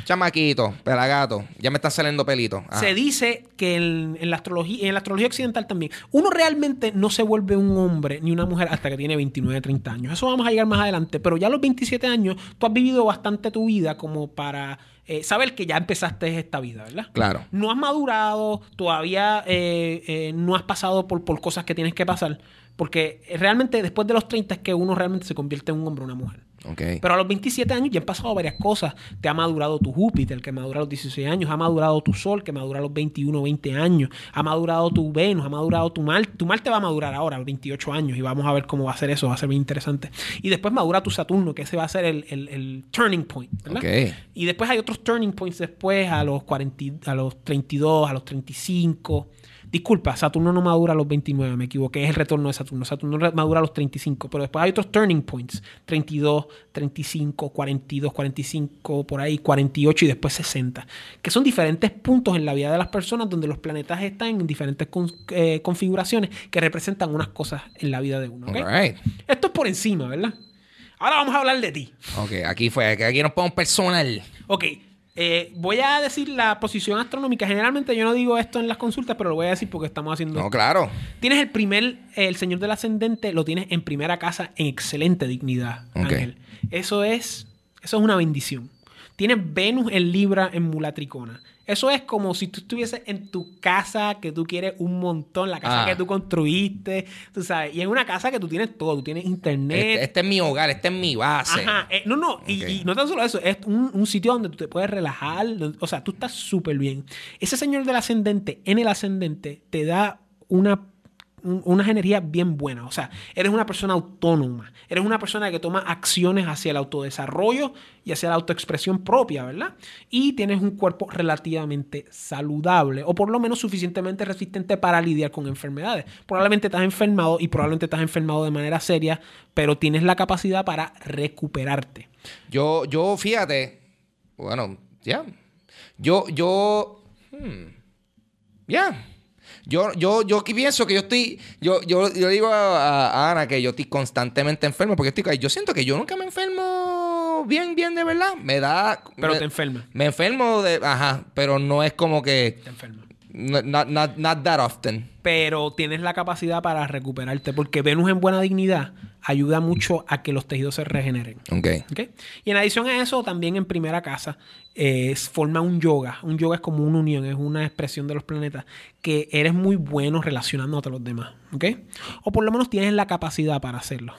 [SPEAKER 2] Chamaquito, pelagato. Ya me están saliendo pelitos. Ajá.
[SPEAKER 3] Se dice que en, en la astrología, en la astrología occidental también, uno realmente no se vuelve un hombre ni una mujer hasta que tiene 29, 30 años. Eso vamos a llegar más adelante, pero ya a los 27 años tú has vivido bastante tu vida como para eh, saber que ya empezaste esta vida, ¿verdad?
[SPEAKER 2] Claro.
[SPEAKER 3] No has madurado, todavía eh, eh, no has pasado por, por cosas que tienes que pasar, porque realmente después de los 30 es que uno realmente se convierte en un hombre o una mujer.
[SPEAKER 2] Ok.
[SPEAKER 3] Pero a los 27 años ya han pasado varias cosas. Te ha madurado tu Júpiter, que madura a los 16 años. Ha madurado tu Sol, que madura a los 21 20 años. Ha madurado tu Venus, ha madurado tu Marte. Tu Marte va a madurar ahora a los 28 años y vamos a ver cómo va a ser eso. Va a ser bien interesante. Y después madura tu Saturno, que ese va a ser el, el- el turning point. ¿verdad?
[SPEAKER 2] Ok.
[SPEAKER 3] Y después hay otros turning points después, a los, 40, y- a los 32, a los 35. Disculpa, Saturno no madura a los 29, me equivoqué, es el retorno de Saturno. Saturno madura a los 35, pero después hay otros turning points, 32, 35, 42, 45, por ahí, 48 y después 60, que son diferentes puntos en la vida de las personas donde los planetas están en diferentes eh, configuraciones que representan unas cosas en la vida de uno. Esto es por encima, ¿verdad? Ahora vamos a hablar de ti.
[SPEAKER 2] Ok, aquí fue, aquí nos ponemos personal.
[SPEAKER 3] Ok, eh, voy a decir la posición astronómica. Generalmente yo no digo esto en las consultas, pero lo voy a decir porque estamos haciendo.
[SPEAKER 2] No, claro.
[SPEAKER 3] Tienes el primer, el Señor del Ascendente, lo tienes en primera casa en excelente dignidad, Ángel. Eso es, eso es una bendición. Tienes Venus en Libra en Mulatricona. Eso es como si tú estuvieses en tu casa que tú quieres un montón, la casa que ah. tú construiste, tú sabes, y en una casa que tú tienes todo, tú tienes internet.
[SPEAKER 2] Este, este es mi hogar, este es mi base.
[SPEAKER 3] Ajá, eh, no, no, y, no tan solo eso, es un, sitio donde tú te puedes relajar, o sea, tú estás súper bien. Ese señor del ascendente, en el ascendente, te da una unas energías bien buenas. O sea, eres una persona autónoma. Eres una persona que toma acciones hacia el autodesarrollo y hacia la autoexpresión propia, ¿verdad? Y tienes un cuerpo relativamente saludable o por lo menos suficientemente resistente para lidiar con enfermedades. Probablemente estás enfermado y probablemente estás enfermado de manera seria, pero tienes la capacidad para recuperarte.
[SPEAKER 2] Yo, yo, fíjate, bueno, ya. Yo, yo, hmm, ya. Yo, yo, yo pienso que yo estoy. Yo, yo, yo digo a, Ana que yo estoy constantemente enfermo porque estoy, yo siento que yo nunca me enfermo bien, bien de verdad. Me da.
[SPEAKER 3] Pero te enferma.
[SPEAKER 2] Me enfermo de. Ajá. Pero no es como que.
[SPEAKER 3] Te enferma.
[SPEAKER 2] Not, not, not that often.
[SPEAKER 3] Pero tienes la capacidad para recuperarte porque Venus en buena dignidad ayuda mucho a que los tejidos se regeneren.
[SPEAKER 2] Okay.
[SPEAKER 3] Y en adición a eso, también en primera casa, eh, forma un yoga. Un yoga es como una unión, es una expresión de los planetas, que eres muy bueno relacionándote a los demás. ¿Ok? O por lo menos tienes la capacidad para hacerlo.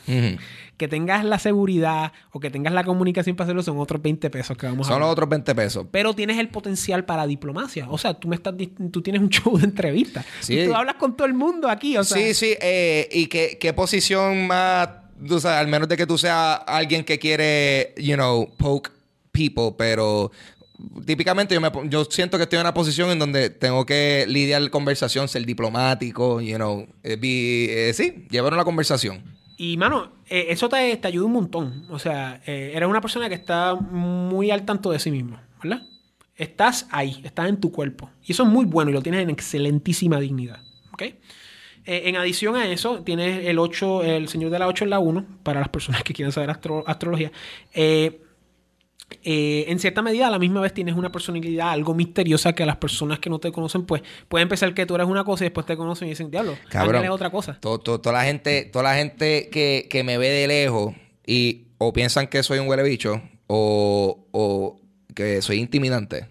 [SPEAKER 3] Que tengas la seguridad o que tengas la comunicación para hacerlo son otros 20 pesos que vamos
[SPEAKER 2] a Son los otros 20 pesos.
[SPEAKER 3] Pero tienes el potencial para diplomacia. O sea, tú, me estás, tú tienes un [laughs] show de entrevistas. Sí. tú hablas con todo el mundo aquí. O sea,
[SPEAKER 2] sí, sí. Eh, ¿Y qué, qué posición más tú sabes, al menos de que tú seas alguien que quiere, you know, poke people, pero típicamente yo, me, yo siento que estoy en una posición en donde tengo que lidiar conversación, ser diplomático, you know, eh, eh, sí, llevar una conversación.
[SPEAKER 3] Y, mano, eh, eso te, te, ayuda un montón. O sea, eres una persona que está muy al tanto de sí mismo, ¿verdad? Estás ahí, estás en tu cuerpo. Y eso es muy bueno y lo tienes en excelentísima dignidad, ¿ok? Eh, en adición a eso, tienes el 8, el Señor de la 8 en la 1, para las personas que quieran saber astrología. Eh, eh, en cierta medida, a la misma vez tienes una personalidad algo misteriosa que a las personas que no te conocen, pues pueden pensar que tú eres una cosa y después te conocen y dicen, diablo,
[SPEAKER 2] Cabrón,
[SPEAKER 3] es otra cosa.
[SPEAKER 2] toda la gente, toda la gente que, que, me ve de lejos y o piensan que soy un huele bicho o, o que soy intimidante.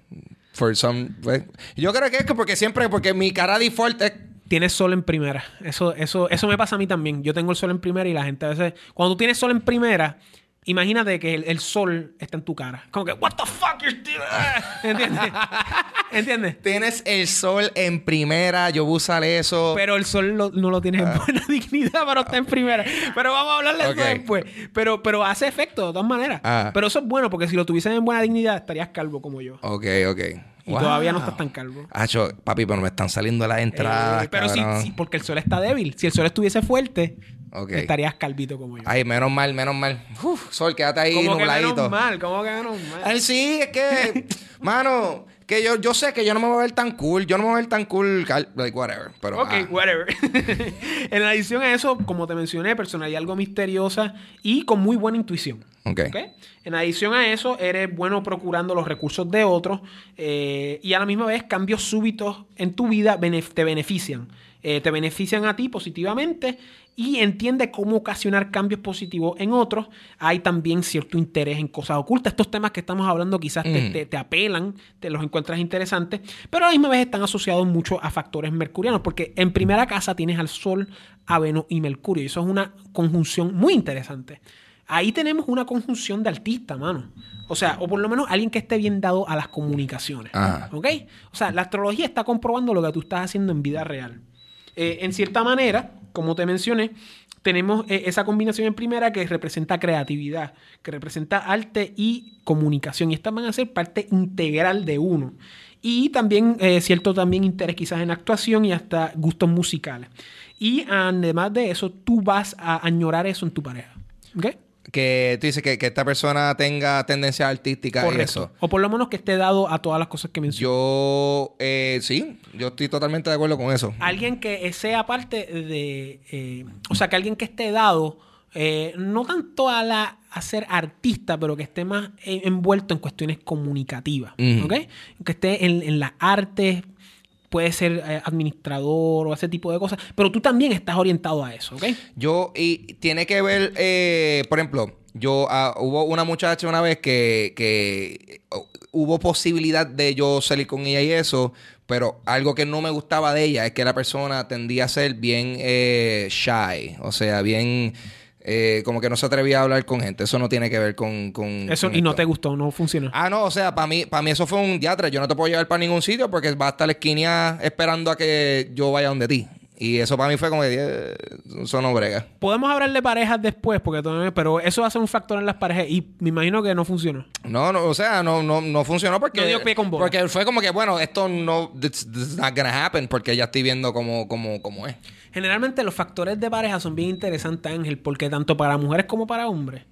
[SPEAKER 2] For some, pues, yo creo que es porque siempre, porque mi cara default es
[SPEAKER 3] tienes sol en primera. Eso, eso, eso me pasa a mí también. Yo tengo el sol en primera y la gente a veces. Cuando tú tienes sol en primera, imagínate que el, sol está en tu cara. Como que, ¿What the fuck you're doing? [laughs] ¿Entiendes? ¿Entiendes?
[SPEAKER 2] Tienes el sol en primera, yo usar eso.
[SPEAKER 3] Pero el sol no lo tienes en ah. buena [laughs] dignidad para estar en primera. Pero vamos a hablarle de eso después. Pero, pero hace efecto de todas maneras. Ah. Pero eso es bueno porque si lo tuviesen en buena dignidad estarías calvo como yo.
[SPEAKER 2] Ok, ok.
[SPEAKER 3] Y todavía no estás tan calvo.
[SPEAKER 2] Acho, papi, pero me están saliendo las entradas.
[SPEAKER 3] Eh, pero sí, sí, porque el sol está débil. Si el sol estuviese fuerte, estarías calvito como yo.
[SPEAKER 2] Ay, menos mal, menos mal. Uf, sol, quédate ahí ¿Cómo nubladito.
[SPEAKER 3] Que menos mal, ¿cómo que menos mal?
[SPEAKER 2] Ay, sí, es que, [laughs] mano, que yo, yo sé que yo no me voy a ver tan cool. Yo no me voy a ver tan cool, like, whatever. Pero,
[SPEAKER 3] ok, ah. whatever. [laughs] en adición a eso, como te mencioné, personalidad algo misteriosa y con muy buena intuición.
[SPEAKER 2] Okay.
[SPEAKER 3] En adición a eso, eres bueno procurando los recursos de otros eh, y a la misma vez cambios súbitos en tu vida te benefician. Eh, te benefician a ti positivamente y entiende cómo ocasionar cambios positivos en otros. Hay también cierto interés en cosas ocultas. Estos temas que estamos hablando quizás te, te, apelan, te los encuentras interesantes, pero a la misma vez están asociados mucho a factores mercurianos, porque en primera casa tienes al Sol, a Venus y Mercurio, y eso es una conjunción muy interesante. Ahí tenemos una conjunción de artista, mano. O sea, o por lo menos alguien que esté bien dado a las comunicaciones. ¿Ok? O sea, la astrología está comprobando lo que tú estás haciendo en vida real. Eh, en cierta manera, como te mencioné, tenemos eh, esa combinación en primera que representa creatividad, que representa arte y comunicación. Y estas van a ser parte integral de uno. Y también, eh, cierto también interés quizás en actuación y hasta gustos musicales. Y además de eso, tú vas a añorar eso en tu pareja. ¿Ok?
[SPEAKER 2] Que tú dices que, que esta persona tenga tendencia artística y eso.
[SPEAKER 3] O por lo menos que esté dado a todas las cosas que mencioné.
[SPEAKER 2] Yo, eh, sí, yo estoy totalmente de acuerdo con eso.
[SPEAKER 3] Alguien que sea parte de. eh, o sea, que alguien que esté dado. eh, no tanto a la a ser artista, pero que esté más envuelto en cuestiones comunicativas. ¿Ok? Que esté en, en las artes, puede ser eh, administrador o ese tipo de cosas. Pero tú también estás orientado a eso, ¿ok?
[SPEAKER 2] Yo, y tiene que ver, eh, por ejemplo, yo, ah, hubo una muchacha una vez que, que oh, hubo posibilidad de yo salir con ella y eso, pero algo que no me gustaba de ella es que la persona tendía a ser bien eh, shy, o sea, bien... eh, como que no se atrevía a hablar con gente. Eso no tiene que ver con... con
[SPEAKER 3] Eso,
[SPEAKER 2] con
[SPEAKER 3] y no te gustó, no funcionó.
[SPEAKER 2] Ah, no, o sea, para mí, para mí eso fue un diatre. Yo no te puedo llevar para ningún sitio porque va a estar la esquina esperando a que yo vaya donde ti. Y eso para mí fue como que eh, eso no brega.
[SPEAKER 3] Podemos hablar de parejas después, porque todavía- pero eso va a ser un factor en las parejas y me imagino que no funcionó.
[SPEAKER 2] No, no, o sea, no, no, no funcionó porque.
[SPEAKER 3] No dio pie con bola.
[SPEAKER 2] Porque fue como que, bueno, esto no. Is not gonna happen porque ya estoy viendo cómo, cómo, cómo es.
[SPEAKER 3] Generalmente los factores de pareja son bien interesantes, Ángel, porque tanto para mujeres como para hombres,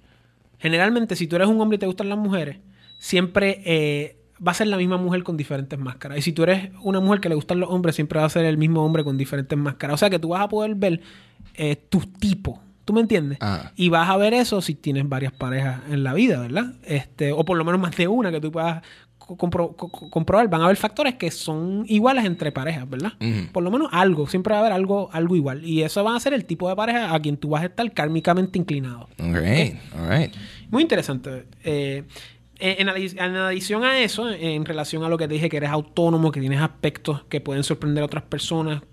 [SPEAKER 3] generalmente si tú eres un hombre y te gustan las mujeres, siempre eh, va a ser la misma mujer con diferentes máscaras. Y si tú eres una mujer que le gustan los hombres, siempre va a ser el mismo hombre con diferentes máscaras. O sea que tú vas a poder ver eh, tu tipo. ¿Tú me entiendes?
[SPEAKER 2] Ah.
[SPEAKER 3] Y vas a ver eso si tienes varias parejas en la vida, ¿verdad? Este, o por lo menos más de una que tú puedas compro- co- co- comprobar. Van a haber factores que son iguales entre parejas, ¿verdad? Por lo menos algo. Siempre va a haber algo, algo igual. Y eso va a ser el tipo de pareja a quien tú vas a estar kármicamente inclinado.
[SPEAKER 2] Alright, alright.
[SPEAKER 3] Muy interesante. Eh, en, adi- en adición a eso, en relación a lo que te dije, que eres autónomo, que tienes aspectos que pueden sorprender a otras personas,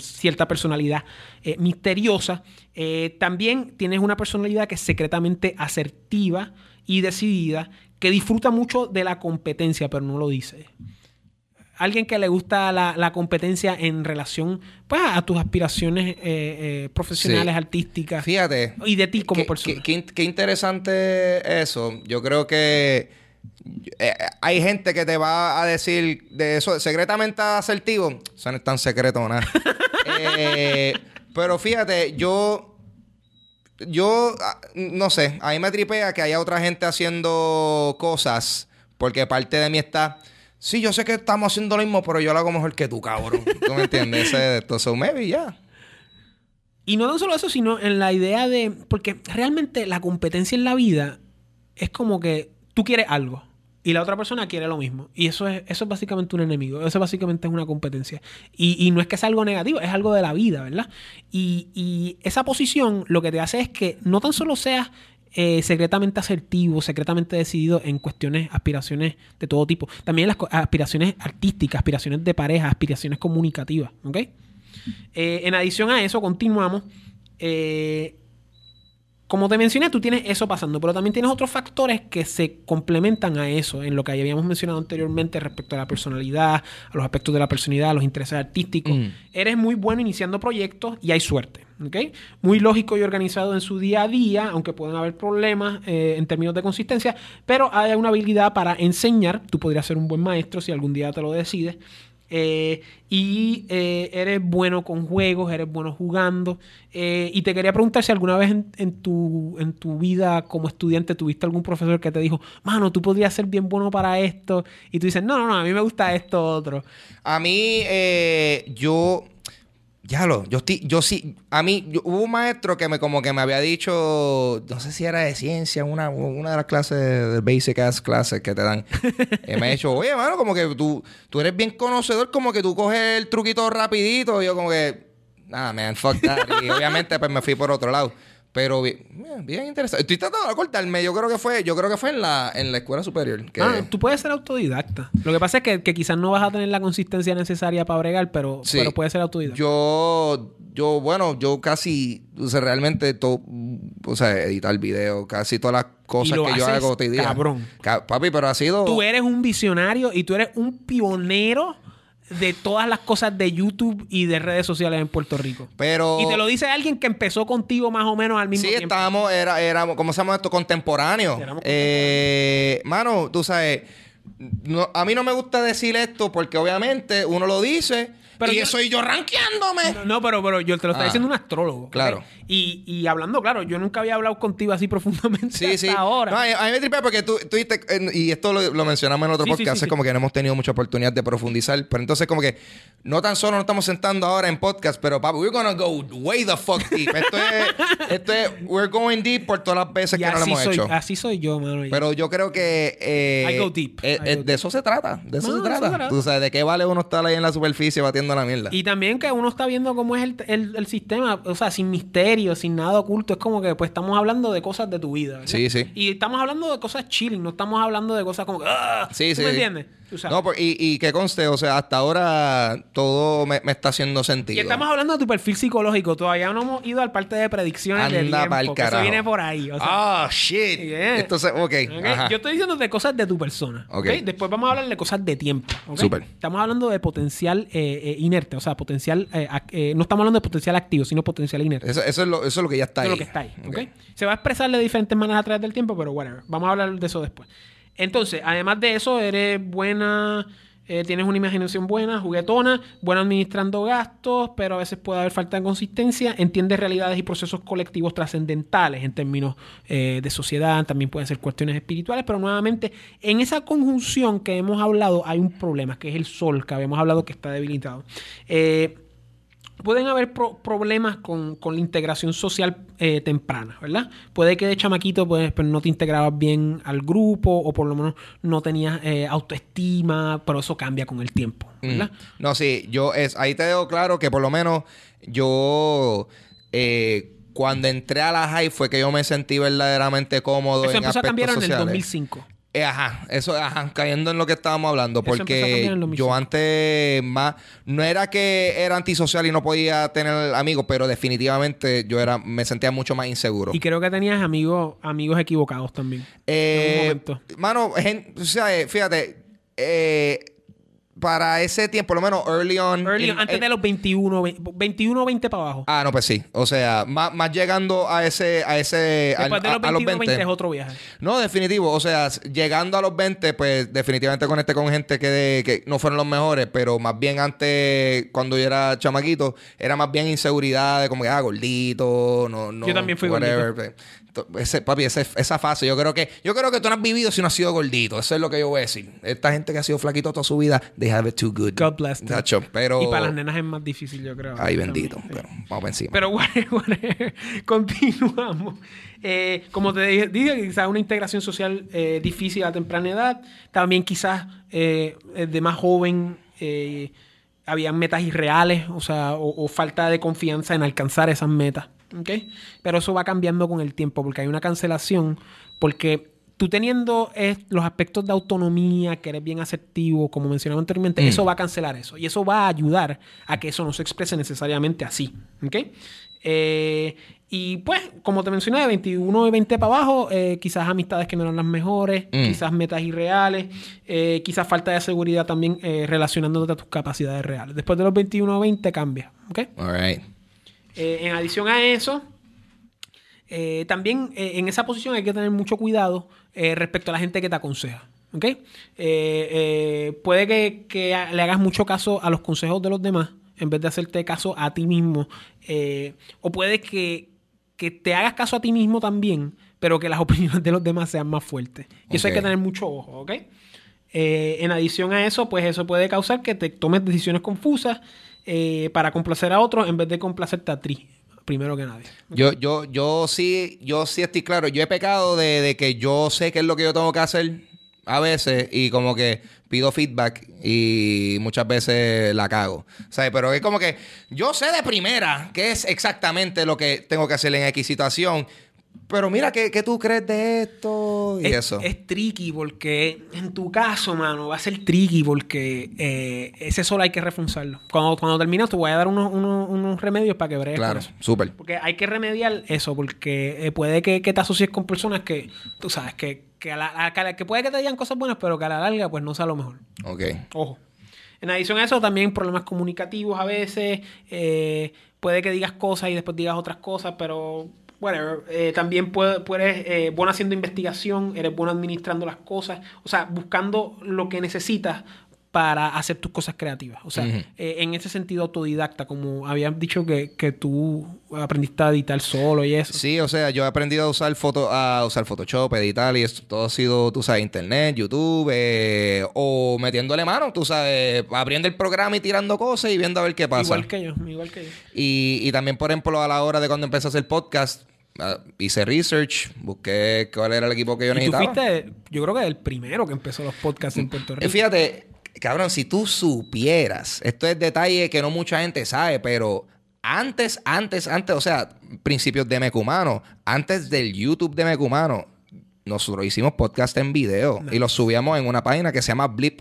[SPEAKER 3] cierta personalidad eh, misteriosa, eh, también tienes una personalidad que es secretamente asertiva y decidida, que disfruta mucho de la competencia, pero no lo dice. Alguien que le gusta la, la competencia en relación pues, a tus aspiraciones eh, eh, profesionales,
[SPEAKER 2] Sí.
[SPEAKER 3] artísticas
[SPEAKER 2] Fíjate.
[SPEAKER 3] y de ti como
[SPEAKER 2] qué-
[SPEAKER 3] persona.
[SPEAKER 2] Qué, qué in- qué interesante eso. Yo creo que eh, hay gente que te va a decir de eso, secretamente asertivo. Eso no es tan secreto nada. [laughs] Pero fíjate, yo. Yo ah, no sé, a mí me tripea que haya otra gente haciendo cosas porque parte de mí está. Sí, yo sé que estamos haciendo lo mismo, pero yo lo hago mejor que tú, cabrón. [laughs] ¿Tú me entiendes? Ese esto. So maybe, ya.
[SPEAKER 3] Y no tan solo eso, sino en la idea de. Porque realmente la competencia en la vida es como que tú quieres algo y la otra persona quiere lo mismo. Y eso es, eso es básicamente un enemigo. Eso básicamente es una competencia. Y, y no es que sea algo negativo, es algo de la vida, ¿verdad? Y, y esa posición lo que te hace es que no tan solo seas eh, secretamente asertivo, secretamente decidido en cuestiones, aspiraciones de todo tipo. También las aspiraciones artísticas, aspiraciones de pareja, aspiraciones comunicativas, ¿ok? Eh, en adición a eso, continuamos. Eh, como te mencioné, tú tienes eso pasando, pero también tienes otros factores que se complementan a eso, en lo que habíamos mencionado anteriormente respecto a la personalidad, a los aspectos de la personalidad, a los intereses artísticos.
[SPEAKER 2] Mm.
[SPEAKER 3] Eres muy bueno iniciando proyectos y hay suerte, ¿ok? Muy lógico y organizado en su día a día, aunque pueden haber problemas eh, en términos de consistencia, pero hay una habilidad para enseñar. Tú podrías ser un buen maestro si algún día te lo decides. Eh, y eh, eres bueno con juegos, eres bueno jugando. Eh, y te quería preguntar si alguna vez en, tu, en tu vida como estudiante tuviste algún profesor que te dijo, mano, tú podrías ser bien bueno para esto. Y tú dices, no, no, no, a mí me gusta esto otro.
[SPEAKER 2] A mí, yo. Ya lo, yo estoy, yo sí, a mí, yo- hubo un maestro que me como que me había dicho, no sé si era de ciencia, una, una de las clases de basic ass clases que te dan. [laughs] Eh, me ha dicho, oye, mano, como que tú, tú eres bien conocedor, como que tú coges el truquito rapidito. Y yo como que, nada, man, fuck that. Y obviamente pues me fui por otro lado. Pero bien, bien, bien interesante. Estoy tratando de acordarme. Yo creo que fue, yo creo que fue en la, en la escuela superior. Que,
[SPEAKER 3] Ah, tú puedes ser autodidacta. Lo que pasa es que, que quizás no vas a tener la consistencia necesaria para bregar, pero,
[SPEAKER 2] Sí.
[SPEAKER 3] pero puedes ser autodidacta.
[SPEAKER 2] Yo, yo, bueno, yo casi, o sea, realmente todo, o sea, editar video, casi todas las cosas que yo hago cotidianas.
[SPEAKER 3] cabrón.
[SPEAKER 2] Ca- papi, pero ha sido.
[SPEAKER 3] Tú eres un visionario y tú eres un pionero de todas las cosas de YouTube y de redes sociales en Puerto Rico.
[SPEAKER 2] Pero.
[SPEAKER 3] Y te lo dice alguien que empezó contigo más o menos al mismo
[SPEAKER 2] Sí,
[SPEAKER 3] tiempo.
[SPEAKER 2] estábamos, era, éramos, ¿cómo se llama esto? Contemporáneos.
[SPEAKER 3] Éramos
[SPEAKER 2] Eh, mano, tú sabes, no- a mí no me gusta decir esto porque obviamente uno lo dice
[SPEAKER 3] Pero
[SPEAKER 2] y
[SPEAKER 3] yo-
[SPEAKER 2] soy yo rankeándome.
[SPEAKER 3] No, no, pero, pero yo te lo estaba
[SPEAKER 2] Ah.
[SPEAKER 3] diciendo un astrólogo.
[SPEAKER 2] Claro.
[SPEAKER 3] Y, y hablando, claro, yo nunca había hablado contigo así [laughs] profundamente
[SPEAKER 2] Sí,
[SPEAKER 3] hasta
[SPEAKER 2] sí.
[SPEAKER 3] ahora.
[SPEAKER 2] No, a, mí me tripea porque tú, tú dijiste, eh, y esto lo, lo mencionamos en otro
[SPEAKER 3] Sí,
[SPEAKER 2] podcast, es como que no hemos tenido mucha oportunidad de profundizar. Pero entonces, como que no tan solo nos estamos sentando ahora en podcast, pero papi, we're gonna go way the fuck deep. Esto es, [laughs] esto es, we're going deep por todas las veces
[SPEAKER 3] y
[SPEAKER 2] que no lo hemos
[SPEAKER 3] soy,
[SPEAKER 2] hecho.
[SPEAKER 3] así soy yo, mano.
[SPEAKER 2] Pero yo creo que. eh,
[SPEAKER 3] I go deep.
[SPEAKER 2] eh,
[SPEAKER 3] I go
[SPEAKER 2] de
[SPEAKER 3] deep.
[SPEAKER 2] eso se trata. De eso
[SPEAKER 3] No,
[SPEAKER 2] se trata. Tú sabes, de qué vale uno estar ahí en la superficie batiendo la mierda.
[SPEAKER 3] Y también que uno está viendo cómo es el, el- el sistema, o sea, sin misterio, sin nada oculto. Es como que pues estamos hablando de cosas de tu vida. ¿verdad?
[SPEAKER 2] Sí, sí.
[SPEAKER 3] Y estamos hablando de cosas chilling, no estamos hablando de cosas como que... "Ah",
[SPEAKER 2] Sí,
[SPEAKER 3] ¿tú
[SPEAKER 2] sí.
[SPEAKER 3] me entiendes?
[SPEAKER 2] No, pues, y, y que conste, o sea, hasta ahora todo me, me está haciendo sentido.
[SPEAKER 3] y estamos hablando de tu perfil psicológico. Todavía no hemos ido al parte de predicciones
[SPEAKER 2] Anda
[SPEAKER 3] tiempo.
[SPEAKER 2] pa'l
[SPEAKER 3] que Eso viene por ahí. O sea,
[SPEAKER 2] Ah, shit.
[SPEAKER 3] Yeah.
[SPEAKER 2] Entonces, ok.
[SPEAKER 3] ¿ok?
[SPEAKER 2] ajá.
[SPEAKER 3] Yo estoy diciendo de cosas de tu persona. ¿ok?
[SPEAKER 2] Ok.
[SPEAKER 3] Después vamos a hablar de cosas de tiempo. ¿ok?
[SPEAKER 2] Súper.
[SPEAKER 3] Estamos hablando de potencial eh, eh, inerte. O sea, potencial... eh, eh, no estamos hablando de potencial activo, sino potencial inerte.
[SPEAKER 2] Eso, eso es lo, eso es lo que ya está
[SPEAKER 3] Eso
[SPEAKER 2] ahí.
[SPEAKER 3] es lo que está ahí. ¿ok?
[SPEAKER 2] Ok.
[SPEAKER 3] Se va a expresar de diferentes maneras a través del tiempo, pero whatever. Vamos a hablar de eso después. Entonces, además de eso, eres buena, eh, tienes una imaginación buena, juguetona, buena administrando gastos, pero a veces puede haber falta de consistencia, entiendes realidades y procesos colectivos trascendentales en términos eh, de sociedad, también pueden ser cuestiones espirituales, pero nuevamente, en esa conjunción que hemos hablado hay un problema, que es el sol, que habíamos hablado que está debilitado. Eh, pueden haber pro- problemas con, con la integración social eh, temprana, ¿verdad? Puede que de chamaquito pues, pues, no te integrabas bien al grupo o por lo menos no tenías eh, autoestima, pero eso cambia con el tiempo, ¿verdad?
[SPEAKER 2] Mm. No, sí, yo es, ahí te dejo claro que por lo menos yo eh, cuando entré a la high fue que yo me sentí verdaderamente cómodo
[SPEAKER 3] Eso
[SPEAKER 2] en
[SPEAKER 3] empezó a
[SPEAKER 2] aspectos
[SPEAKER 3] cambiar en el
[SPEAKER 2] sociales.
[SPEAKER 3] 2005.
[SPEAKER 2] Eh, ajá, eso, ajá, cayendo en lo que estábamos hablando, porque
[SPEAKER 3] en el 2005.
[SPEAKER 2] yo antes más, no era que era antisocial y no podía tener amigos, pero definitivamente yo era, me sentía mucho más inseguro.
[SPEAKER 3] Y creo que tenías amigos, amigos equivocados también.
[SPEAKER 2] Eh,
[SPEAKER 3] en algún momento.
[SPEAKER 2] mano, o sea, eh, fíjate, eh, para ese tiempo, por lo menos early on.
[SPEAKER 3] Early-
[SPEAKER 2] in-
[SPEAKER 3] antes
[SPEAKER 2] eh,
[SPEAKER 3] de los 21, ve- 21 20 para abajo.
[SPEAKER 2] Ah, no, pues sí. O sea, más, más llegando a ese, a ese, al-
[SPEAKER 3] Después de
[SPEAKER 2] a,
[SPEAKER 3] los
[SPEAKER 2] a
[SPEAKER 3] 21
[SPEAKER 2] los
[SPEAKER 3] 20 es
[SPEAKER 2] 20.
[SPEAKER 3] otro viaje.
[SPEAKER 2] No, definitivo. O sea, llegando a los 20, pues definitivamente conecté con gente que, de- que no fueron los mejores, pero más bien antes, cuando yo era chamaquito, era más bien inseguridad de como que, ah, gordito, no, no.
[SPEAKER 3] Yo también fui
[SPEAKER 2] whatever. To- Ese, papi, ese- esa fase, yo creo que, yo creo que tú no has vivido si no has sido gordito. Eso es lo que yo voy a decir. Esta gente que ha sido flaquito toda su vida, they have it too good.
[SPEAKER 3] God bless them.
[SPEAKER 2] Pero.
[SPEAKER 3] Y para las nenas es más difícil, yo creo.
[SPEAKER 2] Ay, bendito. Pero vamos encima.
[SPEAKER 3] Pero whatever, [laughs] whatever. continuamos. Eh, como te dije, quizás una integración social eh, difícil a temprana edad. También quizás eh, de más joven eh, habían metas irreales, o sea, o, o falta de confianza en alcanzar esas metas. ¿Ok? Pero eso va cambiando con el tiempo, porque hay una cancelación, porque tú teniendo los aspectos de autonomía, que eres bien asertivo, como mencionaba anteriormente,
[SPEAKER 2] Mm.
[SPEAKER 3] eso va a cancelar eso. Y eso va a ayudar a que eso no se exprese necesariamente así. ¿ok? Eh, y pues, como te mencioné, de 21 y 20 para abajo, eh, quizás amistades que no eran las mejores,
[SPEAKER 2] Mm.
[SPEAKER 3] quizás metas irreales, eh, quizás falta de seguridad también eh, relacionándote a tus capacidades reales. Después de los 21 o 20 cambia. ¿ok?
[SPEAKER 2] All right.
[SPEAKER 3] Eh, en adición a eso, eh, también eh, en esa posición hay que tener mucho cuidado respecto a la gente que te aconseja. ¿ok? Puede que, le hagas mucho caso a los consejos de los demás en vez de hacerte caso a ti mismo. O puede que, que te hagas caso a ti mismo también, pero que las [laughs] opiniones de los demás sean más fuertes. Y eso hay que tener mucho ojo, ¿ok? Eh, en adición a eso, pues eso puede causar que te tomes decisiones confusas eh, para complacer a otros en vez de complacerte a ti, primero que nadie.
[SPEAKER 2] Yo, yo, yo sí, yo sí estoy claro. Yo he pecado de, de que yo sé qué es lo que yo tengo que hacer a veces y como que pido feedback y muchas veces la cago. ¿Sabes? Pero es como que yo sé de primera qué es exactamente lo que tengo que hacer en X situación. Pero mira, ¿qué, qué tú crees de esto? Y
[SPEAKER 3] es,
[SPEAKER 2] eso.
[SPEAKER 3] es tricky porque en tu caso, mano, va a ser tricky porque eh, ese solo hay que reforzarlo. Cuando, cuando terminas, te voy a dar unos, unos- unos remedios para que bregues
[SPEAKER 2] claro, súper.
[SPEAKER 3] Porque hay que remediar eso, porque eh, puede que, que te asocies con personas que, tú sabes, que, que, a la- a- que a la- que puede que te digan cosas buenas, pero que a la larga, pues no sea lo mejor.
[SPEAKER 2] Ok.
[SPEAKER 3] Ojo. En adición a eso, también problemas comunicativos a veces. eh, puede que digas cosas y después digas otras cosas, pero whatever. Eh, también puede- puedes, eh, bueno haciendo investigación, eres bueno administrando las cosas, o sea, buscando lo que necesitas para hacer tus cosas creativas. O sea, eh, en ese sentido autodidacta, como habías dicho que, que tú aprendiste a editar solo y eso.
[SPEAKER 2] Sí, o sea, yo he aprendido a usar foto, a usar Photoshop, editar y esto todo ha sido, tú sabes, internet, YouTube, eh, o metiéndole mano, tú sabes, abriendo el programa y tirando cosas y viendo a ver qué pasa.
[SPEAKER 3] Igual que yo, igual que yo.
[SPEAKER 2] Y, y también, por ejemplo, a la hora de cuando empecé a hacer podcast, hice research, busqué cuál era el equipo que yo
[SPEAKER 3] Y tú
[SPEAKER 2] necesitaba.
[SPEAKER 3] fuiste, yo creo que el primero que empezó los podcasts en Puerto
[SPEAKER 2] Eh,
[SPEAKER 3] Rico.
[SPEAKER 2] Fíjate, cabrón, si tú supieras, esto es detalle que no mucha gente sabe, pero antes, antes, antes, o sea, principios de Mecumano, antes del YouTube de Mecumano, nosotros hicimos podcast en video y los subíamos en una página que se llama Blip,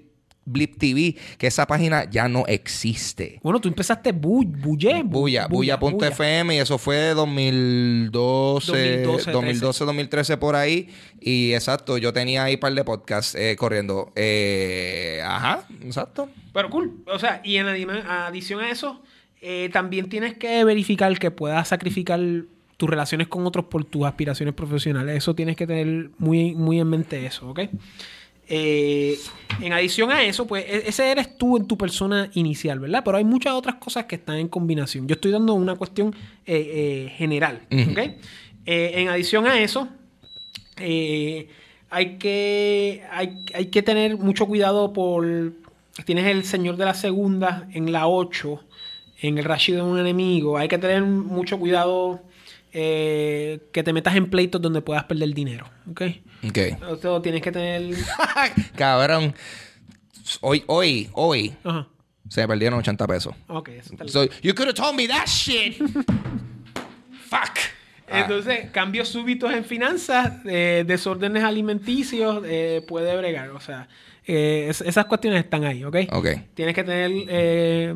[SPEAKER 2] Blip TV, que esa página ya no existe.
[SPEAKER 3] Bueno, tú empezaste bu Bulle. bu-
[SPEAKER 2] Buya, buya.fm y eso fue 2012,
[SPEAKER 3] 2012,
[SPEAKER 2] 2012, 2013 por ahí. Y exacto, yo tenía ahí un par de podcasts eh, corriendo. Eh, ajá, exacto.
[SPEAKER 3] Pero cool. O sea, y en adición a eso, eh, también tienes que verificar que puedas sacrificar tus relaciones con otros por tus aspiraciones profesionales. Eso tienes que tener muy, muy en mente eso, ¿ok? Eh, en adición a eso, pues e- ese eres tú en tu persona inicial, ¿verdad? Pero hay muchas otras cosas que están en combinación. Yo estoy dando una cuestión eh, eh, general. ¿ok? En adición a eso, hay, que, hay, hay que tener mucho cuidado por... Tienes el Señor de la Segunda en la 8, en el Rashid de un enemigo. Hay que tener mucho cuidado que te metas en pleitos donde puedas perder dinero, ¿ok?
[SPEAKER 2] Ok.
[SPEAKER 3] Esto tienes que tener... [laughs]
[SPEAKER 2] Cabrón. Hoy, hoy, hoy
[SPEAKER 3] Ajá.
[SPEAKER 2] se me perdieron 80 pesos.
[SPEAKER 3] Ok, eso está
[SPEAKER 2] So, you could have told me that shit. [laughs] Fuck. Ah,
[SPEAKER 3] Entonces, cambios súbitos en finanzas, eh, desórdenes alimenticios, eh, puede bregar. O sea, eh, es- esas cuestiones están ahí, ¿ok?
[SPEAKER 2] ok.
[SPEAKER 3] Tienes que tener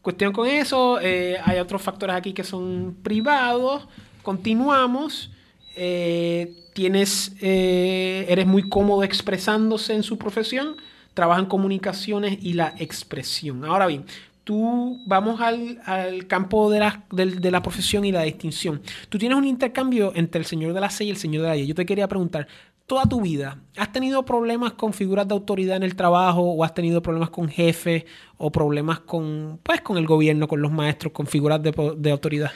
[SPEAKER 3] cuestión con eso. hay otros factores aquí que son privados. Continuamos. Eh, tienes, eh, eres muy cómodo expresándose en su profesión. Trabaja en comunicaciones y la expresión. Ahora bien, tú vamos al, al campo de la, de la profesión y la distinción. Tú tienes un intercambio entre el señor de la C y el señor de la Y. Yo te quería preguntar, toda tu vida, ¿has tenido problemas con figuras de autoridad en el trabajo o has tenido problemas con jefes o problemas con, pues, con el gobierno, con los maestros, con figuras de, de autoridad?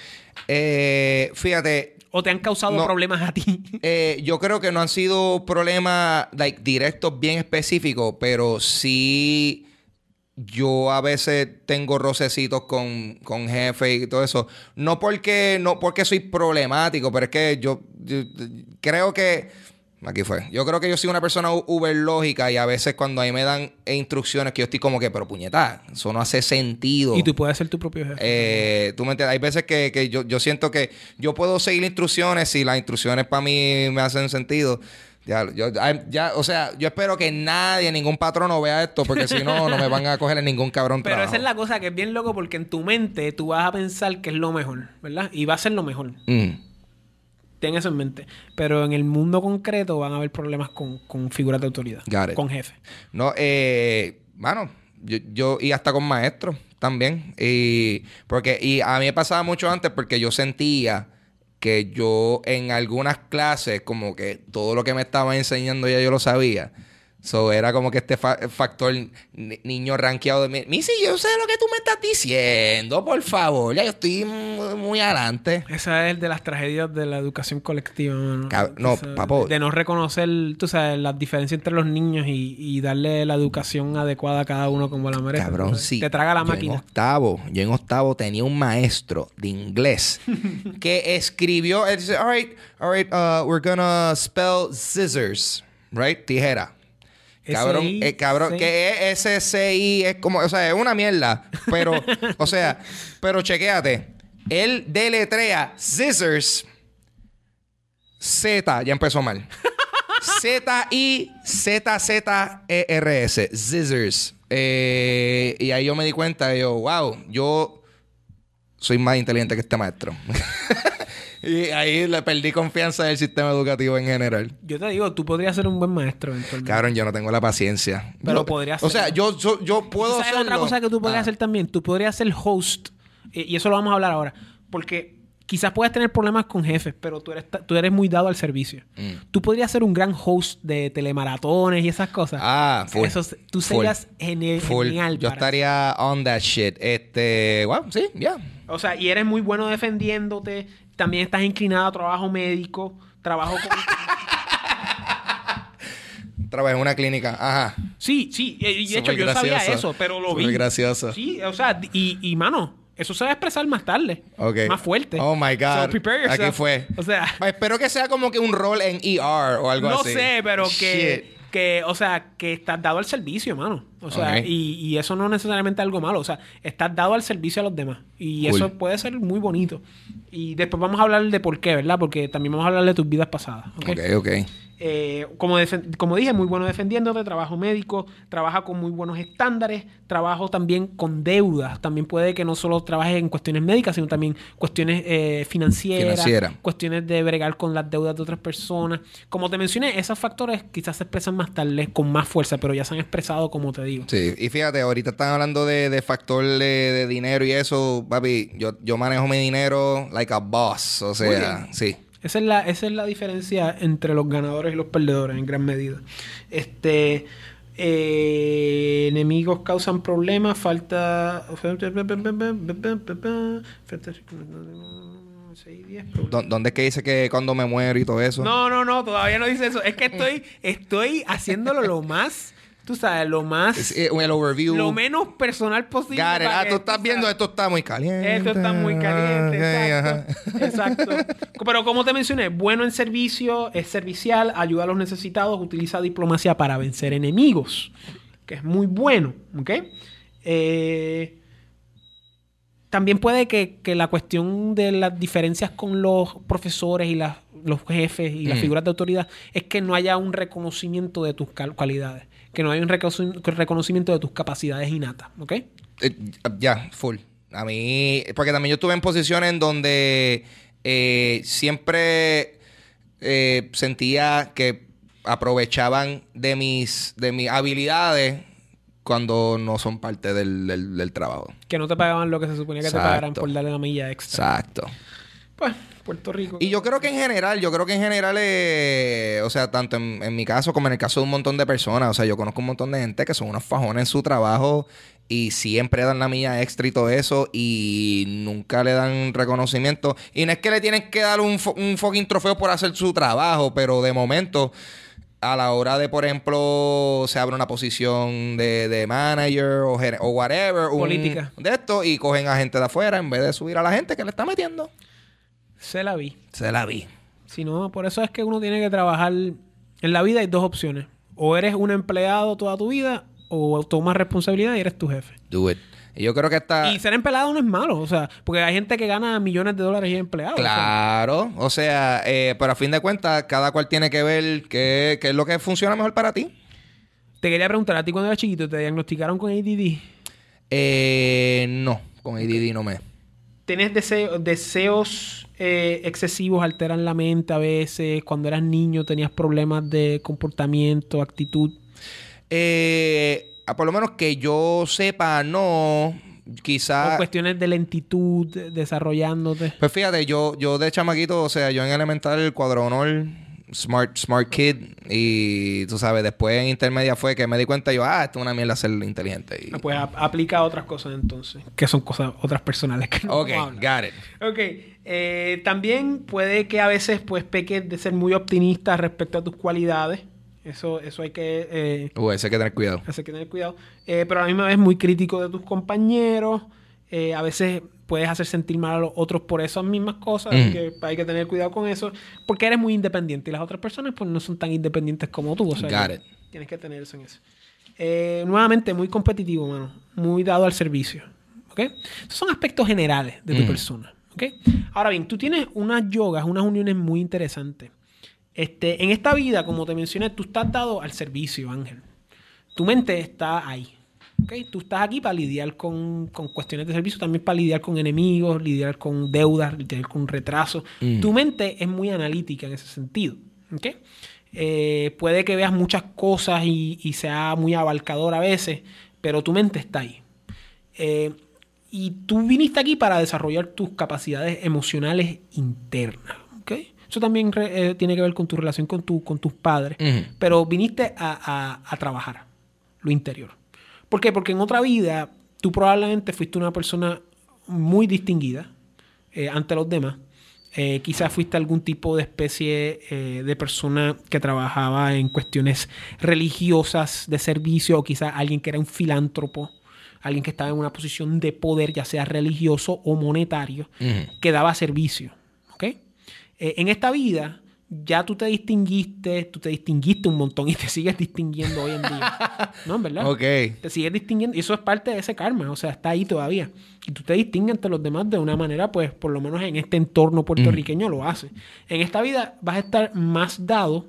[SPEAKER 2] Eh, fíjate,
[SPEAKER 3] ¿O te han causado
[SPEAKER 2] No.
[SPEAKER 3] problemas a ti? [laughs]
[SPEAKER 2] eh, yo creo que no han sido problemas like, directos bien específicos, pero sí yo a veces tengo rocecitos con, con jefe y todo eso. No porque, no porque soy problemático, pero es que yo, yo- creo que. Aquí fue. Yo creo que yo soy una persona uber lógica y a veces cuando ahí me dan instrucciones que yo estoy como que, pero puñeta, eso no hace sentido.
[SPEAKER 3] y tú puedes ser tu propio jefe.
[SPEAKER 2] Eh, tú me entiendes? Hay veces que, que yo, yo siento que yo puedo seguir instrucciones si las instrucciones para mí me hacen sentido. Ya, yo, ya, o sea, yo espero que nadie, ningún patrono vea esto, porque si no, no me van a coger en ningún cabrón
[SPEAKER 3] Pero
[SPEAKER 2] trabajo.
[SPEAKER 3] esa es la cosa que es bien loco porque en tu mente tú vas a pensar que es lo mejor, ¿verdad? Y va a ser lo mejor.
[SPEAKER 2] Mm.
[SPEAKER 3] Ten eso en mente. Pero en el mundo concreto van a haber problemas con, con figuras de autoridad.
[SPEAKER 2] Got it.
[SPEAKER 3] Con jefes.
[SPEAKER 2] No, eh, mano, yo, yo, y hasta con maestros también. Y, porque, y a mí me pasaba mucho antes porque yo sentía que yo en algunas clases, como que todo lo que me estaban enseñando ya yo lo sabía. So, era como que este fa- factor ni- niño rankeado de mí. Missy, yo sé lo que tú me estás diciendo, por favor. Ya yo estoy muy, muy adelante.
[SPEAKER 3] Esa es de las tragedias de la educación colectiva, mano.
[SPEAKER 2] Cab- no,
[SPEAKER 3] Esa-
[SPEAKER 2] papo.
[SPEAKER 3] De no reconocer, tú sabes, las diferencias entre los niños y, y darle la educación adecuada a cada uno como la merece.
[SPEAKER 2] Cabrón,
[SPEAKER 3] ¿sabes?
[SPEAKER 2] sí.
[SPEAKER 3] Te traga la
[SPEAKER 2] Yo En
[SPEAKER 3] máquina.
[SPEAKER 2] octavo, yo en octavo tenía un maestro de inglés [laughs] que escribió, él dice, all right, all right, uh, we're gonna spell scissors, right? Tijera. Cabrón, eh, cabrón, que es SCI, es como, o sea, es una mierda, pero, o sea, [laughs] pero chequéate, él deletrea scissors, Z, ya empezó mal. [laughs] Z-I-Z-Z-E-R-S. Scissors. Eh, y ahí yo me di cuenta, yo, wow, yo soy más inteligente que este maestro. [laughs] Y ahí le perdí confianza en el sistema educativo en general.
[SPEAKER 3] Yo te digo, tú podrías ser un buen maestro eventualmente.
[SPEAKER 2] Cabrón, yo no tengo la paciencia.
[SPEAKER 3] Pero
[SPEAKER 2] No-
[SPEAKER 3] podrías
[SPEAKER 2] O sea, yo, yo, yo puedo
[SPEAKER 3] ¿Tú ¿Sabes
[SPEAKER 2] hacerlo.
[SPEAKER 3] otra cosa que tú podrías
[SPEAKER 2] Ah.
[SPEAKER 3] hacer también? Tú podrías ser host. eh, y eso lo vamos a hablar ahora. Porque quizás puedes tener problemas con jefes, pero tú eres, tú eres muy dado al servicio.
[SPEAKER 2] Mm.
[SPEAKER 3] Tú podrías ser un gran host de telemaratones y esas cosas.
[SPEAKER 2] Ah, full.
[SPEAKER 3] Eso, tú serías gene-
[SPEAKER 2] Full.
[SPEAKER 3] genial.
[SPEAKER 2] Yo estaría on that shit. Este, wow, sí, ya.
[SPEAKER 3] eso. O sea, y eres muy bueno defendiéndote. También estás inclinado a trabajo médico, trabajo con... [laughs]
[SPEAKER 2] Trabajé en una clínica. Ajá.
[SPEAKER 3] Sí, sí. Y y de hecho, yo sabía eso, pero lo vi.
[SPEAKER 2] Súper gracioso.
[SPEAKER 3] Sí, o sea, y, y mano, eso se va a expresar más tarde.
[SPEAKER 2] Ok.
[SPEAKER 3] Más fuerte.
[SPEAKER 2] Oh my God.
[SPEAKER 3] So prepare yourself.
[SPEAKER 2] Aquí fue.
[SPEAKER 3] O sea, [laughs]
[SPEAKER 2] Espero que sea como que un rol en ER o algo
[SPEAKER 3] no
[SPEAKER 2] así.
[SPEAKER 3] sé, pero que,
[SPEAKER 2] Shit.
[SPEAKER 3] que, o sea, que estás dado al servicio, mano. O sea, y, y eso no es necesariamente algo malo. O sea, estás dado al servicio a los demás. Y
[SPEAKER 2] Cool.
[SPEAKER 3] eso puede ser muy bonito. Y después vamos a hablar de por qué, ¿verdad? Porque también vamos a hablar de tus vidas pasadas. ¿ok?
[SPEAKER 2] Ok, ok.
[SPEAKER 3] Eh, como, como dije, muy bueno defendiéndote, trabajo médico, trabaja con muy buenos estándares, trabajo también con deudas. También puede que no solo trabajes en cuestiones médicas, sino también cuestiones eh, financieras,
[SPEAKER 2] Financiera.
[SPEAKER 3] cuestiones de bregar con las deudas de otras personas. Como te mencioné, esos factores quizás se expresan más tarde con más fuerza, pero ya se han expresado como te digo.
[SPEAKER 2] Sí, y fíjate, ahorita están hablando de, de factor de, de dinero y eso, papi. Yo, yo manejo mi dinero like a boss. O sea, sí.
[SPEAKER 3] Esa es, la, esa es la diferencia entre los ganadores y los perdedores en gran medida. Este eh, enemigos causan problemas, falta.
[SPEAKER 2] ¿Dó- ¿Dónde es que dice que cuando me muero y todo eso?
[SPEAKER 3] No, no, no, todavía no dice eso. Es que estoy, estoy haciéndolo lo más, tú sabes, lo más,
[SPEAKER 2] Es, eh, el overview.
[SPEAKER 3] lo menos personal posible.
[SPEAKER 2] Got it. Ah, tú estás viendo,
[SPEAKER 3] sabes.
[SPEAKER 2] esto está muy caliente.
[SPEAKER 3] Esto está muy caliente, exacto. Exacto. Pero como te mencioné, bueno en servicio, es servicial, ayuda a los necesitados, utiliza diplomacia para vencer enemigos, que es muy bueno, ¿ok? Eh, también puede que, que la cuestión de las diferencias con los profesores y las- los jefes y las
[SPEAKER 2] Mm.
[SPEAKER 3] figuras de autoridad es que no haya un reconocimiento de tus cualidades, que no haya un reconoci- reconocimiento de tus capacidades innatas, ¿ok?
[SPEAKER 2] Eh, ya, full. A mí, porque también yo estuve en posiciones en donde eh, siempre eh, sentía que aprovechaban de mis, de mis habilidades cuando no son parte del, del- del trabajo.
[SPEAKER 3] Que no te pagaban lo que se suponía que
[SPEAKER 2] Exacto.
[SPEAKER 3] te pagaran por darle la milla extra.
[SPEAKER 2] Exacto.
[SPEAKER 3] Pues, Puerto Rico.
[SPEAKER 2] Y yo creo que en general, yo creo que en general, eh, o sea, tanto en, en mi caso como en el caso de un montón de personas, o sea, yo conozco un montón de gente que son unos fajones en su trabajo y siempre dan la milla extra y todo eso y nunca le dan reconocimiento. Y no es que le tienen que dar un, fo- un fucking trofeo por hacer su trabajo, pero de momento, a la hora de, por ejemplo, se abre una posición de, de manager o, o whatever, un-
[SPEAKER 3] Política.
[SPEAKER 2] de esto, y cogen a gente de afuera en vez de subir a la gente que le está metiendo.
[SPEAKER 3] Se la vi.
[SPEAKER 2] Se la vi.
[SPEAKER 3] Si no, por eso es que uno tiene que trabajar. En la vida hay dos opciones. O eres un empleado toda tu vida, o tomas responsabilidad y eres tu jefe.
[SPEAKER 2] Do it. Y yo creo que está.
[SPEAKER 3] Y ser empleado no es malo, o sea, porque hay gente que gana millones de dólares y es empleado. o sea.
[SPEAKER 2] Claro, o sea, eh, pero a fin de cuentas, cada cual tiene que ver qué, qué es lo que funciona mejor para ti.
[SPEAKER 3] Te quería preguntar, a ti cuando eras chiquito, ¿te diagnosticaron con ADD?
[SPEAKER 2] Eh, no, con ADD no me.
[SPEAKER 3] ¿Tienes deseo- deseos eh, excesivos, alteran la mente a veces? Cuando eras niño tenías problemas de comportamiento, actitud.
[SPEAKER 2] Eh, por lo menos que yo sepa, no. Quizás.
[SPEAKER 3] cuestiones de lentitud de- desarrollándote.
[SPEAKER 2] Pues fíjate, yo, yo de chamaquito, o sea, yo en elemental, el cuadro honor, smart, smart kid, y tú sabes, después en intermedia fue que me di cuenta yo, ah, esto es una mierda ser inteligente. Y...
[SPEAKER 3] Ah, Pues ap- aplica a otras cosas entonces, que son cosas otras personales que no
[SPEAKER 2] Ok,
[SPEAKER 3] vamos a hablar.
[SPEAKER 2] got it.
[SPEAKER 3] Ok, eh, también puede que a veces pues peques de ser muy optimista respecto a tus cualidades. Eso, eso hay que, eh,
[SPEAKER 2] Uh, ese hay que tener cuidado.
[SPEAKER 3] eso hay que tener cuidado. Eh, pero a la misma vez muy crítico de tus compañeros. A veces puedes hacer sentir mal a los otros por esas mismas cosas.
[SPEAKER 2] Mm.
[SPEAKER 3] que hay que tener cuidado con eso. Porque eres muy independiente y las otras personas pues no son tan independientes como tú. O sea,
[SPEAKER 2] Got
[SPEAKER 3] que
[SPEAKER 2] it.
[SPEAKER 3] tienes que tener eso en eso. Nuevamente, muy competitivo, mano. Muy dado al servicio. ¿Ok? Esos son aspectos generales de tu
[SPEAKER 2] Mm.
[SPEAKER 3] persona. Ahora bien, tú tienes unas yogas, unas uniones muy interesantes. Este, en esta vida, como te mencioné, tú estás dado al servicio, Ángel. Tu mente está ahí. ¿ok? Tú estás aquí para lidiar con, con cuestiones de servicio, también para lidiar con enemigos, lidiar con deudas, lidiar con retrasos.
[SPEAKER 2] Mm.
[SPEAKER 3] Tu mente es muy analítica en ese sentido. ¿ok? Eh, puede que veas muchas cosas y, y sea muy abarcador a veces, pero tu mente está ahí. Eh, y tú viniste aquí para desarrollar tus capacidades emocionales internas. ¿ok? Eso también re- eh, tiene que ver con tu relación con, tu, con tus padres.
[SPEAKER 2] Ujú.
[SPEAKER 3] Pero viniste a, a- a trabajar lo interior. ¿Por qué? Porque en otra vida tú probablemente fuiste una persona muy distinguida eh, ante los demás. Eh, quizás fuiste algún tipo de especie eh, de persona que trabajaba en cuestiones religiosas de servicio o quizás alguien que era un filántropo, alguien que estaba en una posición de poder, ya sea religioso o monetario, que daba servicio. ¿ok? Eh, en esta vida ya tú te distinguiste, tú te distinguiste un montón y te [laughs] sigues distinguiendo hoy en día. ¿No? ¿En verdad?
[SPEAKER 2] Ok.
[SPEAKER 3] Te sigues distinguiendo y eso es parte de ese karma, o sea, está ahí todavía. Y tú te distingues ante los demás de una manera, pues, por lo menos en este entorno puertorriqueño lo haces. En esta vida vas a estar más dado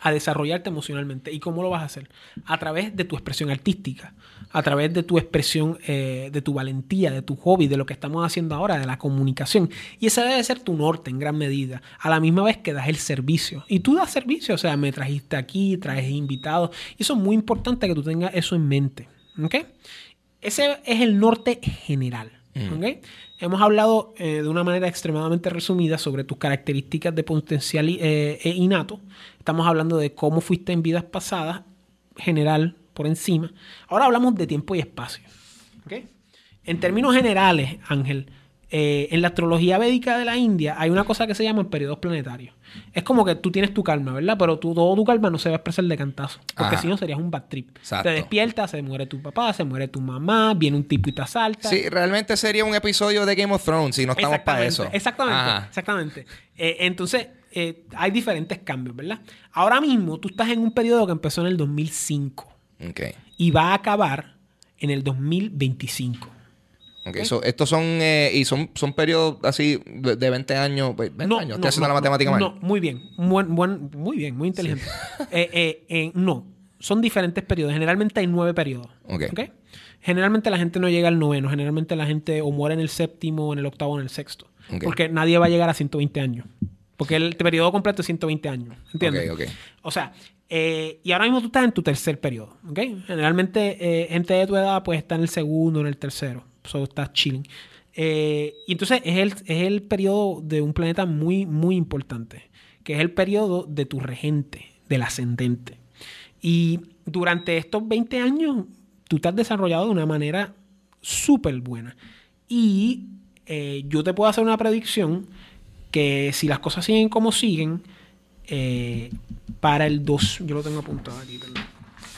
[SPEAKER 3] a desarrollarte emocionalmente. ¿Y cómo lo vas a hacer? A través de tu expresión artística, a través de tu expresión, eh, de tu valentía, de tu hobby, de lo que estamos haciendo ahora, de la comunicación. Y ese debe ser tu norte en gran medida, a la misma vez que das el servicio. Y tú das servicio, o sea, me trajiste aquí, traes invitados. Y eso es muy importante que tú tengas eso en mente. ¿Ok? Ese es el norte general. ¿ok? Hemos hablado eh, de una manera extremadamente resumida sobre tus características de potencial eh, e innato. Estamos hablando de cómo fuiste en vidas pasadas, general, por encima. Ahora hablamos de tiempo y espacio. ¿ok? En términos generales, Ángel, eh, en la astrología védica de la India hay una cosa que se llama periodos planetarios. Es como que tú tienes tu calma, ¿verdad? Pero tú, todo tu calma no se va a expresar de cantazo. Porque si no serías un bad trip.
[SPEAKER 2] Exacto.
[SPEAKER 3] Te despiertas, se muere tu papá, se muere tu mamá, viene un tipo y te asalta.
[SPEAKER 2] Sí, realmente sería un episodio de Game of Thrones si no estamos para eso.
[SPEAKER 3] Exactamente,
[SPEAKER 2] Ajá.
[SPEAKER 3] exactamente. Eh, entonces, eh, hay diferentes cambios, ¿verdad? Ahora mismo tú estás en un periodo que empezó en el 2005
[SPEAKER 2] Ok.
[SPEAKER 3] y va a acabar en el 2025.
[SPEAKER 2] Ok, so, estos son, eh, y son, son periodos así de de 20 años. pues, 20 años, estoy haciendo la matemática mal.
[SPEAKER 3] No, muy bien, buen- muy bien, muy inteligente. Eh, eh, eh, no, son diferentes periodos. Generalmente hay nueve periodos.
[SPEAKER 2] Ok.
[SPEAKER 3] ¿ok? Generalmente la gente no llega al noveno. Generalmente la gente o muere en el séptimo, en el octavo, o en el sexto. Porque nadie va a llegar a 120 años. Porque el periodo completo es 120 años. ¿Entiendes? O sea, eh, y ahora mismo tú estás en tu tercer periodo. ¿ok? Generalmente eh, gente de tu edad pues está en el segundo, en el tercero. So estás chilling. Eh, y entonces es el, es el periodo de un planeta muy, muy importante. Que es el periodo de tu regente, del ascendente. Y durante estos 20 años, tú te has desarrollado de una manera súper buena. Y yo te puedo hacer una predicción que si las cosas siguen como siguen, eh, para el 2, yo lo tengo apuntado aquí, perdón.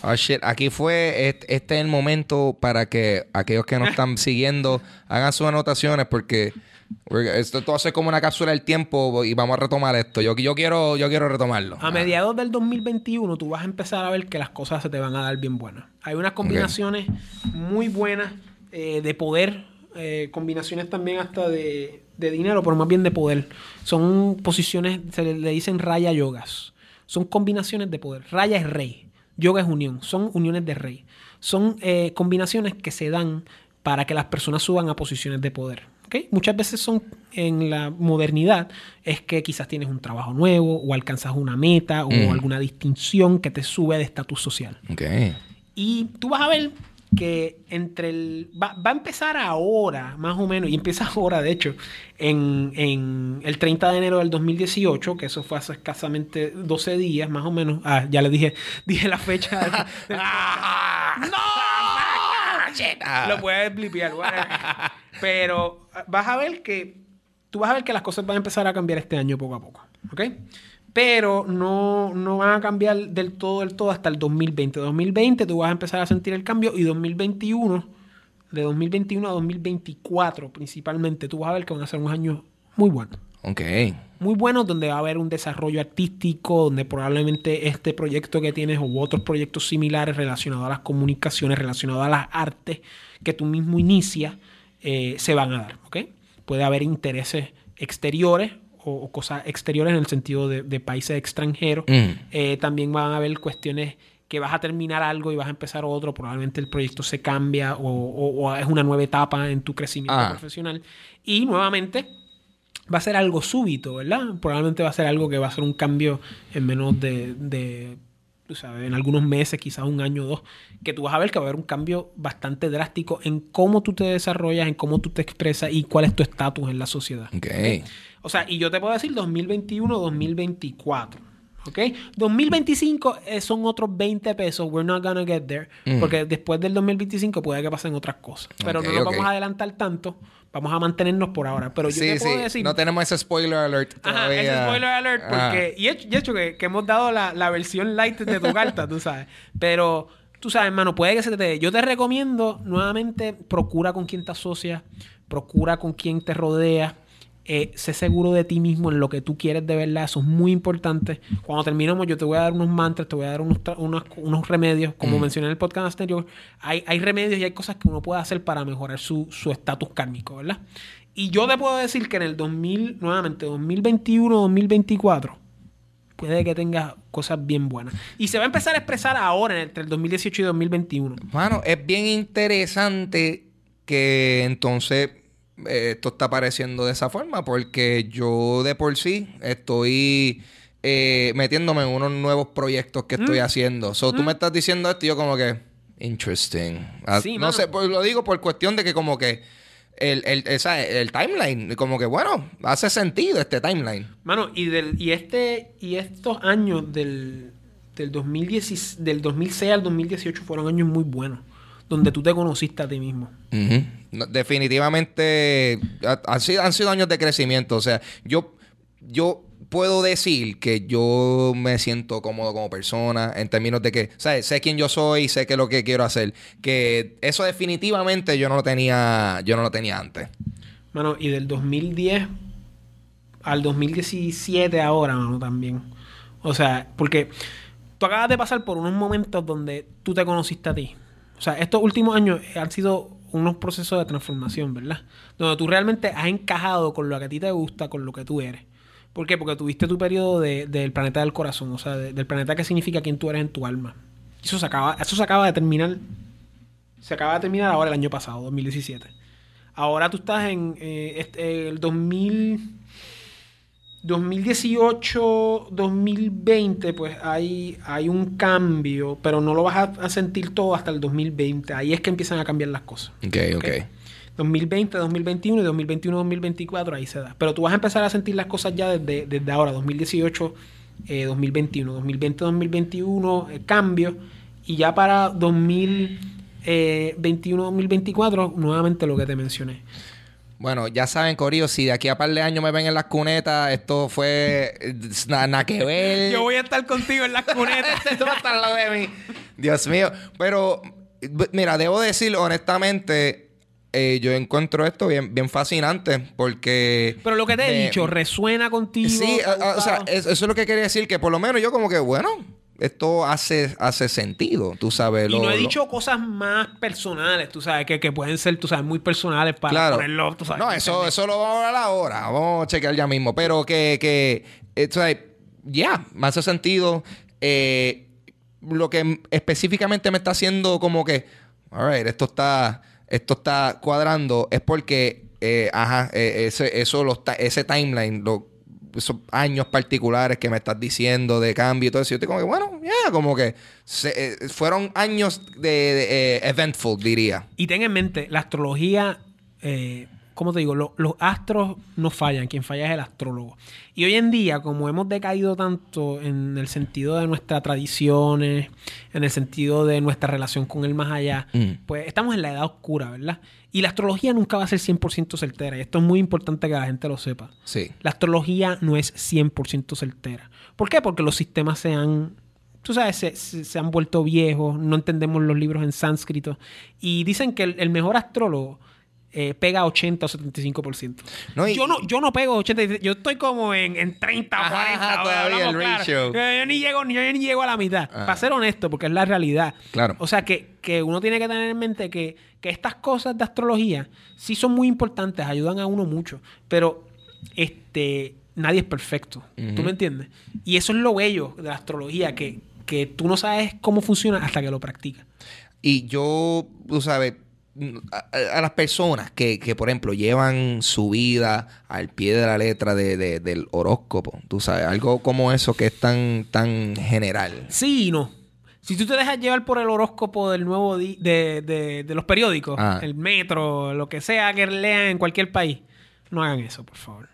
[SPEAKER 2] Oh, shit. Aquí fue, este, este es el momento para que aquellos que nos [laughs] están siguiendo hagan sus anotaciones porque esto todo hace como una cápsula del tiempo y vamos a retomar esto. Yo, yo, quiero, yo quiero retomarlo.
[SPEAKER 3] A mediados del 2021 tú vas a empezar a ver que las cosas se te van a dar bien buenas. Hay unas combinaciones muy buenas eh, de poder, eh, combinaciones también hasta de, de dinero, pero más bien de poder. Son posiciones, se le, le dicen raya yogas. Son combinaciones de poder. Raya es rey, yoga es unión. Son uniones de rey. Son eh, combinaciones que se dan para que las personas suban a posiciones de poder. Muchas veces son en la modernidad, es que quizás tienes un trabajo nuevo o alcanzas una meta o
[SPEAKER 2] Mm.
[SPEAKER 3] alguna distinción que te sube de estatus social.
[SPEAKER 2] Ok.
[SPEAKER 3] Y tú vas a ver que entre el. Va, va a empezar ahora, más o menos, y empieza ahora, de hecho, en, en el 30 de enero del 2018, que eso fue hace escasamente 12 días, más o menos. Ah, ya le dije, [laughs] dije la fecha. del- del- [laughs] [laughs] ¡No! Lo puedes blipear. Pero ah, vas a ver que. Tú vas a ver que las cosas van a empezar a cambiar este año poco a poco. ¿Ok? Pero no, no van a cambiar del todo, del todo hasta el 2020. 2020 tú vas a empezar a sentir el cambio y 2021, de 2021 a 2024 principalmente, tú vas a ver que van a ser unos años muy buenos.
[SPEAKER 2] Ok.
[SPEAKER 3] Muy buenos donde va a haber un desarrollo artístico, donde probablemente este proyecto que tienes u otros proyectos similares relacionados a las comunicaciones, relacionados a las artes que tú mismo inicias, eh, se van a dar. ¿ok? Puede haber intereses exteriores o, o cosas exteriores en el sentido de, de países extranjeros.
[SPEAKER 2] Mm.
[SPEAKER 3] Eh, también van a haber cuestiones que vas a terminar algo y vas a empezar otro, probablemente el proyecto se cambia o, o- o es una nueva etapa en tu crecimiento
[SPEAKER 2] Ah.
[SPEAKER 3] profesional. Y nuevamente va a ser algo súbito, ¿verdad? Probablemente va a ser algo que va a ser un cambio en menos de, de tú sabes, en algunos meses, quizás un año o dos, que tú vas a ver que va a haber un cambio bastante drástico en cómo tú te desarrollas, en cómo tú te expresas y cuál es tu estatus en la sociedad.
[SPEAKER 2] Ok.
[SPEAKER 3] O sea, y yo te puedo decir 2021, 2024. ¿Ok? 2025 eh, son otros 20 pesos. We're not gonna get there.
[SPEAKER 2] Mm.
[SPEAKER 3] Porque después del 2025 puede que pasen otras cosas. Pero no nos vamos a adelantar tanto. Vamos a mantenernos por ahora. Pero yo
[SPEAKER 2] Sí,
[SPEAKER 3] te puedo
[SPEAKER 2] sí.
[SPEAKER 3] decir.
[SPEAKER 2] No tenemos ese spoiler alert
[SPEAKER 3] Ajá,
[SPEAKER 2] todavía.
[SPEAKER 3] ese spoiler alert. Porque, y he- y hecho que, que hemos dado la, la versión light de tu carta, tú sabes. Pero, tú sabes, hermano, puede que se te... Yo te recomiendo, nuevamente, procura con quién te asocias, procura con quién te rodeas. Eh, sé seguro de ti mismo en lo que tú quieres de verdad. Eso es muy importante. Cuando terminemos, yo te voy a dar unos mantras, te voy a dar unos, unos, unos remedios. Como mencioné en el podcast anterior, hay, hay remedios y hay cosas que uno puede hacer para mejorar su su estatus kármico, ¿verdad? Y yo te puedo decir que en el 2000, nuevamente, 2021, 2024, puede que tenga cosas bien buenas. Y se va a empezar a expresar ahora, entre el 2018 y 2021.
[SPEAKER 2] Mano, es bien interesante que entonces esto está apareciendo de esa forma, porque yo de por sí estoy eh, metiéndome en unos nuevos proyectos que
[SPEAKER 3] Mm.
[SPEAKER 2] estoy haciendo. So, tú me estás diciendo esto y yo como que, interesting. Ah,
[SPEAKER 3] Sí,
[SPEAKER 2] no
[SPEAKER 3] mano.
[SPEAKER 2] sé, pues, lo digo por cuestión de que como que el, el, esa- el timeline, como que bueno, hace sentido este timeline.
[SPEAKER 3] Mano, y, del, y, este, y estos años del, del, 2010, del 2006 al 2018 fueron años muy buenos, donde tú te conociste a ti mismo.
[SPEAKER 2] Ujú. Definitivamente ha- sido, han sido años de crecimiento. O sea, yo, yo puedo decir que yo me siento cómodo como persona en términos de que, ¿sabes? Sé quién yo soy, sé qué es lo que quiero hacer. Que eso definitivamente yo no lo tenía, yo no lo tenía antes.
[SPEAKER 3] Mano, y del 2010 al 2017 ahora, mano, también. O sea, porque tú acabas de pasar por unos momentos donde tú te conociste a ti. O sea, estos últimos años han sido unos procesos de transformación, ¿verdad? Donde tú realmente has encajado con lo que a ti te gusta, con lo que tú eres. ¿Por qué? Porque tuviste tu periodo de- del planeta del corazón, o sea, de- del planeta que significa quién tú eres en tu alma. Eso se acaba, eso se acaba de terminar. Se acaba de terminar ahora el año pasado, 2017. Ahora tú estás en eh, este, el 2000, 2018, 2020, pues hay, hay un cambio, pero no lo vas a, a sentir todo hasta el 2020. Ahí es que empiezan a cambiar las cosas.
[SPEAKER 2] Ok, ok.
[SPEAKER 3] 2020, 2021 y 2021, 2024, ahí se da. Pero tú vas a empezar a sentir las cosas ya desde, desde ahora, 2018, eh, 2021, 2020, 2021, eh, cambio. Y ya para 2021, 2024, nuevamente lo que te mencioné.
[SPEAKER 2] Bueno, ya saben, Corillo, si de aquí a par de años me ven en las cunetas, esto fue nada que ver.
[SPEAKER 3] Yo voy a estar contigo en las cunetas. [laughs]
[SPEAKER 2] Esto va a estar al lado de mí. Dios mío. Pero, mira, debo decir honestamente, eh, yo encuentro esto bien, bien fascinante porque...
[SPEAKER 3] Pero lo que te he dicho, ¿resuena contigo?
[SPEAKER 2] Sí,
[SPEAKER 3] ¿Te ha
[SPEAKER 2] a- a- o sea, eso es lo que quería decir, que por lo menos yo como que, bueno, esto hace, hace sentido, tú sabes.
[SPEAKER 3] Y
[SPEAKER 2] lo-
[SPEAKER 3] no he
[SPEAKER 2] lo-
[SPEAKER 3] dicho cosas más personales, tú sabes, que, que pueden ser, tú sabes, muy personales para
[SPEAKER 2] Claro.
[SPEAKER 3] ponerlo, tú sabes.
[SPEAKER 2] No, eso, eso lo vamos a hablar ahora. Vamos a chequear ya mismo. Pero que, que eh, o sea, ya, me hace sentido. Eh, lo que específicamente me está haciendo como que, alright, esto está, esto está cuadrando, es porque, eh, ajá, eh, ese, eso, los ta- ese timeline, lo- esos años particulares que me estás diciendo de cambio y todo eso, yo estoy como que, bueno, ya, como que se- eh, fueron años de, eh, eventful, diría.
[SPEAKER 3] Y ten en mente, la astrología, eh, ¿cómo te digo? Lo- los astros no fallan, quien falla es el astrólogo. Y hoy en día, como hemos decaído tanto en el sentido de nuestras tradiciones, en el sentido de nuestra relación con el más allá,
[SPEAKER 2] Mm.
[SPEAKER 3] pues estamos en la edad oscura, ¿verdad? Y la astrología nunca va a ser 100% certera. Y esto es muy importante que la gente lo sepa.
[SPEAKER 2] Sí.
[SPEAKER 3] La astrología no es 100% certera. ¿Por qué? Porque los sistemas se han, tú sabes, se, se- se han vuelto viejos, no entendemos los libros en sánscrito. Y dicen que el, el mejor astrólogo eh, pega 80 o 75%.
[SPEAKER 2] No, y-
[SPEAKER 3] yo, no, yo no pego 80, yo estoy como en, en 30 o
[SPEAKER 2] Ajá,
[SPEAKER 3] 40.
[SPEAKER 2] ajá, todavía el
[SPEAKER 3] claro.
[SPEAKER 2] ratio.
[SPEAKER 3] Yo, yo ni llego, ni- yo ni llego a la mitad.
[SPEAKER 2] Ajá.
[SPEAKER 3] Para ser honesto, porque es la realidad.
[SPEAKER 2] Claro.
[SPEAKER 3] O sea, que, que uno tiene que tener en mente que, que estas cosas de astrología sí son muy importantes, ayudan a uno mucho, pero este nadie es perfecto. ¿Tú me entiendes? Y eso es lo bello de la astrología, que, que tú no sabes cómo funciona hasta que lo practicas.
[SPEAKER 2] Y yo, tú sabes, a, a las personas que, que, por ejemplo, llevan su vida al pie de la letra de, de- del horóscopo, tú sabes, algo como eso que es tan, tan general.
[SPEAKER 3] Sí y no. Si tú te dejas llevar por el horóscopo del nuevo di- de, de- de los periódicos,
[SPEAKER 2] Ah.
[SPEAKER 3] el metro, lo que sea que lean en cualquier país, no hagan eso, por favor.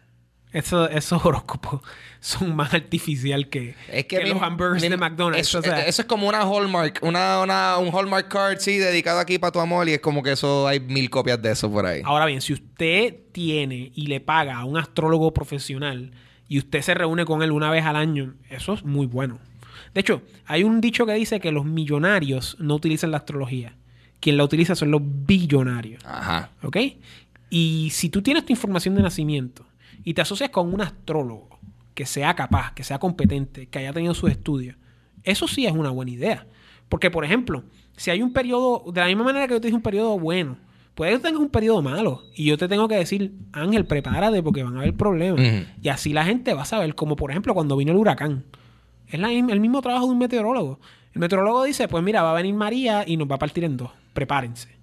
[SPEAKER 3] Eso, esos horóscopos [laughs] son más artificial que,
[SPEAKER 2] Es que,
[SPEAKER 3] que los hamburgers
[SPEAKER 2] mi-
[SPEAKER 3] de McDonald's.
[SPEAKER 2] Eso,
[SPEAKER 3] o sea,
[SPEAKER 2] eso es como una Hallmark, una, una- un Hallmark card, sí, dedicado aquí para tu amor. Y es como que eso hay mil copias de eso por ahí.
[SPEAKER 3] Ahora bien, si usted tiene y le paga a un astrólogo profesional y usted se reúne con él una vez al año, eso es muy bueno. De hecho, hay un dicho que dice que los millonarios no utilizan la astrología. Quien la utiliza son los billonarios.
[SPEAKER 2] Ajá.
[SPEAKER 3] ¿Ok? Y si tú tienes tu información de nacimiento y te asocias con un astrólogo que sea capaz, que sea competente, que haya tenido sus estudios, eso sí es una buena idea. Porque, por ejemplo, si hay un periodo, de la misma manera que yo te dije un periodo bueno, puede que tengas un periodo malo y yo te tengo que decir, Ángel, prepárate porque van a haber problemas. Y así la gente va a saber, como por ejemplo cuando vino el huracán. Es la el mismo trabajo de un meteorólogo. El meteorólogo dice, pues mira, va a venir María y nos va a partir en dos. Prepárense.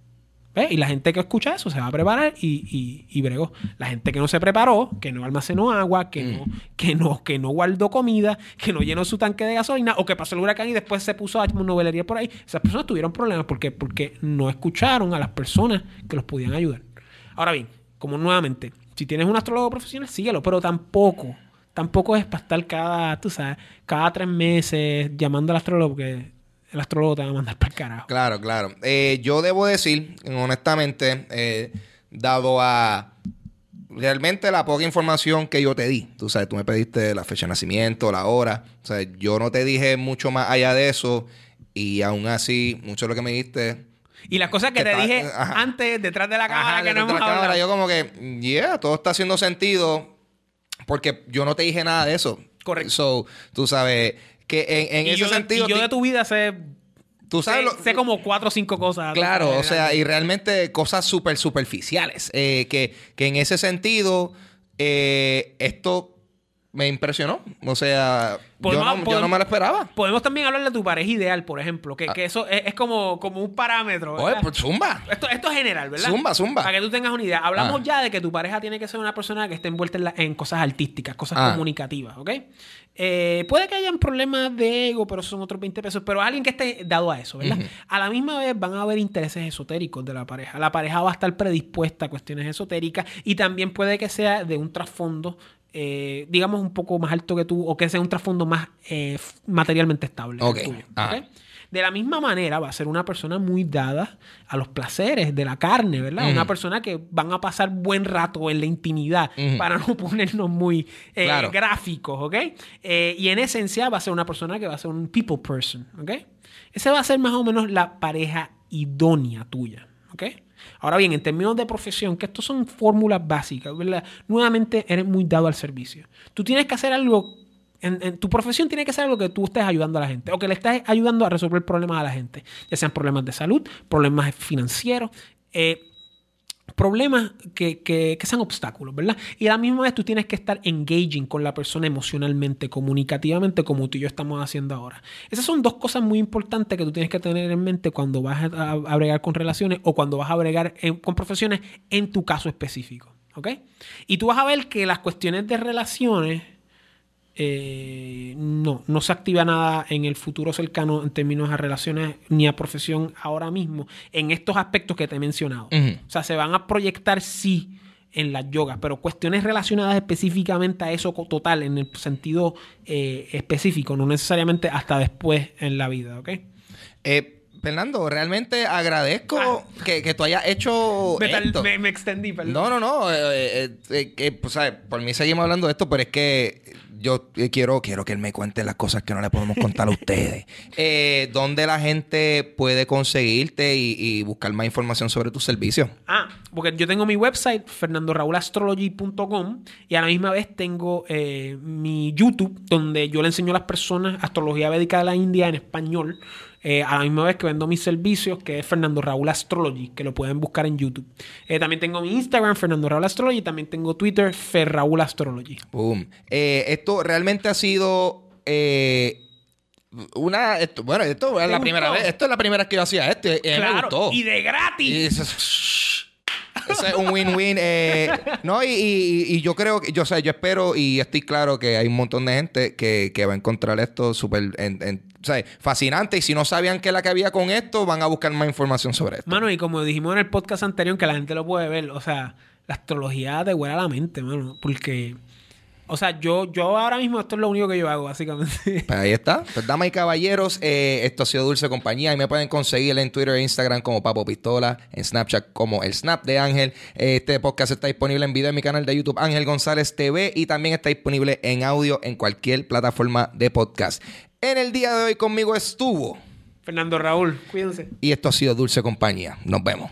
[SPEAKER 3] ¿Ves? Y la gente que escucha eso se va a preparar y, y, y bregó. La gente que no se preparó, que no almacenó agua, que, no, que, no, que no guardó comida, que no llenó su tanque de gasolina o que pasó el huracán y después se puso a novelería por ahí, esas personas tuvieron problemas porque, porque no escucharon a las personas que los podían ayudar. Ahora bien, como nuevamente, si tienes un astrólogo profesional, síguelo, pero tampoco, tampoco es para estar cada, tú sabes, cada tres meses llamando al astrólogo porque el astrólogo te va a mandar para el carajo.
[SPEAKER 2] Claro, claro. Eh, yo debo decir, honestamente, eh, dado a realmente la poca información que yo te di, tú sabes, tú me pediste la fecha de nacimiento, la hora, o sea, yo no te dije mucho más allá de eso y aún así, mucho de lo que me diste...
[SPEAKER 3] Y las cosas que,
[SPEAKER 2] Que
[SPEAKER 3] te
[SPEAKER 2] está-
[SPEAKER 3] dije
[SPEAKER 2] ajá.
[SPEAKER 3] antes, detrás de la cámara,
[SPEAKER 2] Ajá,
[SPEAKER 3] que no hemos
[SPEAKER 2] la cámara,
[SPEAKER 3] hablado.
[SPEAKER 2] yo como que, yeah, todo está haciendo sentido porque yo no te dije nada de eso.
[SPEAKER 3] Correcto.
[SPEAKER 2] So, tú sabes que en, en
[SPEAKER 3] y
[SPEAKER 2] ese
[SPEAKER 3] yo,
[SPEAKER 2] sentido...
[SPEAKER 3] y yo de tu vida sé,
[SPEAKER 2] tú sabes
[SPEAKER 3] sé,
[SPEAKER 2] lo-
[SPEAKER 3] sé como cuatro o cinco cosas.
[SPEAKER 2] Claro, o sea, y realmente cosas súper superficiales. eh, que, que en ese sentido, eh, esto me impresionó. O sea, yo
[SPEAKER 3] Podemos-
[SPEAKER 2] no, yo
[SPEAKER 3] podemos-
[SPEAKER 2] no me lo esperaba.
[SPEAKER 3] Podemos también hablar de tu pareja ideal, por ejemplo, que, que eso es, es como, como un parámetro.
[SPEAKER 2] Oye, pues zumba.
[SPEAKER 3] Esto, esto es general, ¿verdad?
[SPEAKER 2] Zumba, zumba.
[SPEAKER 3] Para que tú tengas una idea. Hablamos
[SPEAKER 2] Ah.
[SPEAKER 3] ya de que tu pareja tiene que ser una persona que esté envuelta en, la- en cosas artísticas, cosas
[SPEAKER 2] Ah.
[SPEAKER 3] comunicativas, ¿ok? Eh, puede que hayan problemas de ego, pero son otros 20 pesos. Pero alguien que esté dado a eso, ¿verdad? A la misma vez van a haber intereses esotéricos de la pareja. La pareja va a estar predispuesta a cuestiones esotéricas y también puede que sea de un trasfondo, eh, digamos, un poco más alto que tú o que sea un trasfondo más eh, materialmente estable. que el
[SPEAKER 2] Ok.
[SPEAKER 3] tuyo. De la misma manera, va a ser una persona muy dada a los placeres de la carne, ¿verdad? Una persona que van a pasar buen rato en la intimidad, para no [laughs] ponernos muy eh,
[SPEAKER 2] Claro.
[SPEAKER 3] gráficos, ¿ok? Y en esencia va a ser una persona que va a ser un people person, ¿ok? Esa va a ser más o menos la pareja idónea tuya, ¿ok? Ahora bien, en términos de profesión, que estos son fórmulas básicas, ¿verdad? Nuevamente eres muy dado al servicio. Tú tienes que hacer algo en, tu profesión tiene que ser algo que tú estés ayudando a la gente o que le estés ayudando a resolver problemas a la gente, ya sean problemas de salud, problemas financieros, eh, problemas que, que- sean obstáculos, ¿verdad? Y a la misma vez tú tienes que estar engaging con la persona emocionalmente, comunicativamente, como tú y yo estamos haciendo ahora. Esas son dos cosas muy importantes que tú tienes que tener en mente cuando vas a, a bregar con relaciones o cuando vas a bregar con profesiones en tu caso específico, ¿ok? Y tú vas a ver que las cuestiones de relaciones eh, no, no se activa nada en el futuro cercano en términos a relaciones ni a profesión ahora mismo en estos aspectos que te he mencionado. O sea, se van a proyectar sí en las yogas, pero cuestiones relacionadas específicamente a eso total, en el sentido eh, específico, no necesariamente hasta después en la vida, ¿ok?
[SPEAKER 2] Eh, Fernando, realmente agradezco que, que tú hayas hecho
[SPEAKER 3] Me,
[SPEAKER 2] esto.
[SPEAKER 3] me- me extendí, perdón.
[SPEAKER 2] No, no, no. eh, eh, eh, pues, ¿sabes? Por mí seguimos hablando de esto, pero es que yo eh, quiero, quiero que él me cuente las cosas que no le podemos contar a [laughs] ustedes. Eh, ¿Dónde la gente puede conseguirte y, y buscar más información sobre tus servicios?
[SPEAKER 3] Ah, porque yo tengo mi website, fernandoraulastrology.com, y a la misma vez tengo eh, mi YouTube, donde yo le enseño a las personas astrología védica de la India en español, eh, a la misma vez que vendo mis servicios, que es Fernando Raúl Astrology, que lo pueden buscar en YouTube. Eh, también tengo mi Instagram, Fernando Raúl Astrology, y también tengo Twitter, Ferraúl Astrology.
[SPEAKER 2] Boom. Eh, esto realmente ha sido una, esto- bueno, esto es la
[SPEAKER 3] ¿Te
[SPEAKER 2] primera vez, esto es la primera vez que yo hacía esto. y me
[SPEAKER 3] Claro,
[SPEAKER 2] gustó.
[SPEAKER 3] y de gratis.
[SPEAKER 2] Eso, eso es un win-win. eh, no, y, y- y yo creo que, yo, o sea, yo espero y estoy claro que hay un montón de gente que, que va a encontrar esto súper en- en- o sea, fascinante. Y si no sabían qué es la que había con esto, van a buscar más información sobre esto.
[SPEAKER 3] Mano, y como dijimos en el podcast anterior, que la gente lo puede ver, o sea, la astrología te huele a la mente, mano. Porque, o sea, yo, yo ahora mismo esto es lo único que yo hago, básicamente. [laughs]
[SPEAKER 2] Pues ahí está. Pues damas y caballeros, eh, esto ha sido Dulce Compañía y me pueden conseguir en Twitter e Instagram como Papo Pistola, en Snapchat como el Snap de Ángel. Eh, Este podcast está disponible en video en mi canal de YouTube Ángel González TV y también está disponible en audio en cualquier plataforma de podcast. En el día de hoy conmigo estuvo
[SPEAKER 3] Fernando Raúl, cuídense.
[SPEAKER 2] y esto ha sido Dulce Compañía. Nos vemos.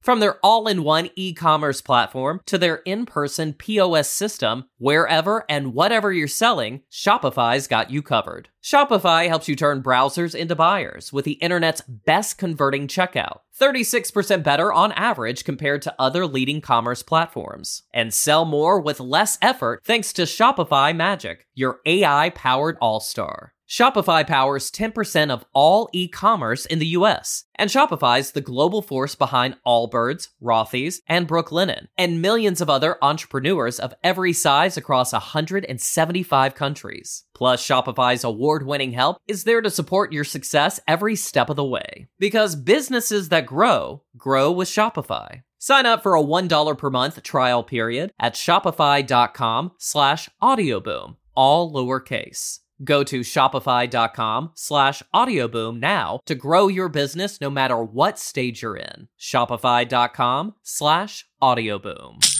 [SPEAKER 1] From their all in one e commerce platform to their in person POS system, wherever and whatever you're selling, Shopify's got you covered. Shopify helps you turn browsers into buyers with the internet's best converting checkout, 36% better on average compared to other leading commerce platforms. And sell more with less effort thanks to Shopify Magic, your AI powered all star. Shopify powers 10% of all e commerce in the US, and Shopify's the global force behind Allbirds, Rothy's, and Brooklinen, and millions of other entrepreneurs of every size across 175 countries. Plus, Shopify's award winning help is there to support your success every step of the way. Because businesses that grow, grow with Shopify. Sign up for a $1 per month trial period at shopify.com slash audioboom, all lowercase. Go to shopify.com slash audioboom now to grow your business no matter what stage you're in. Shopify.com slash audioboom.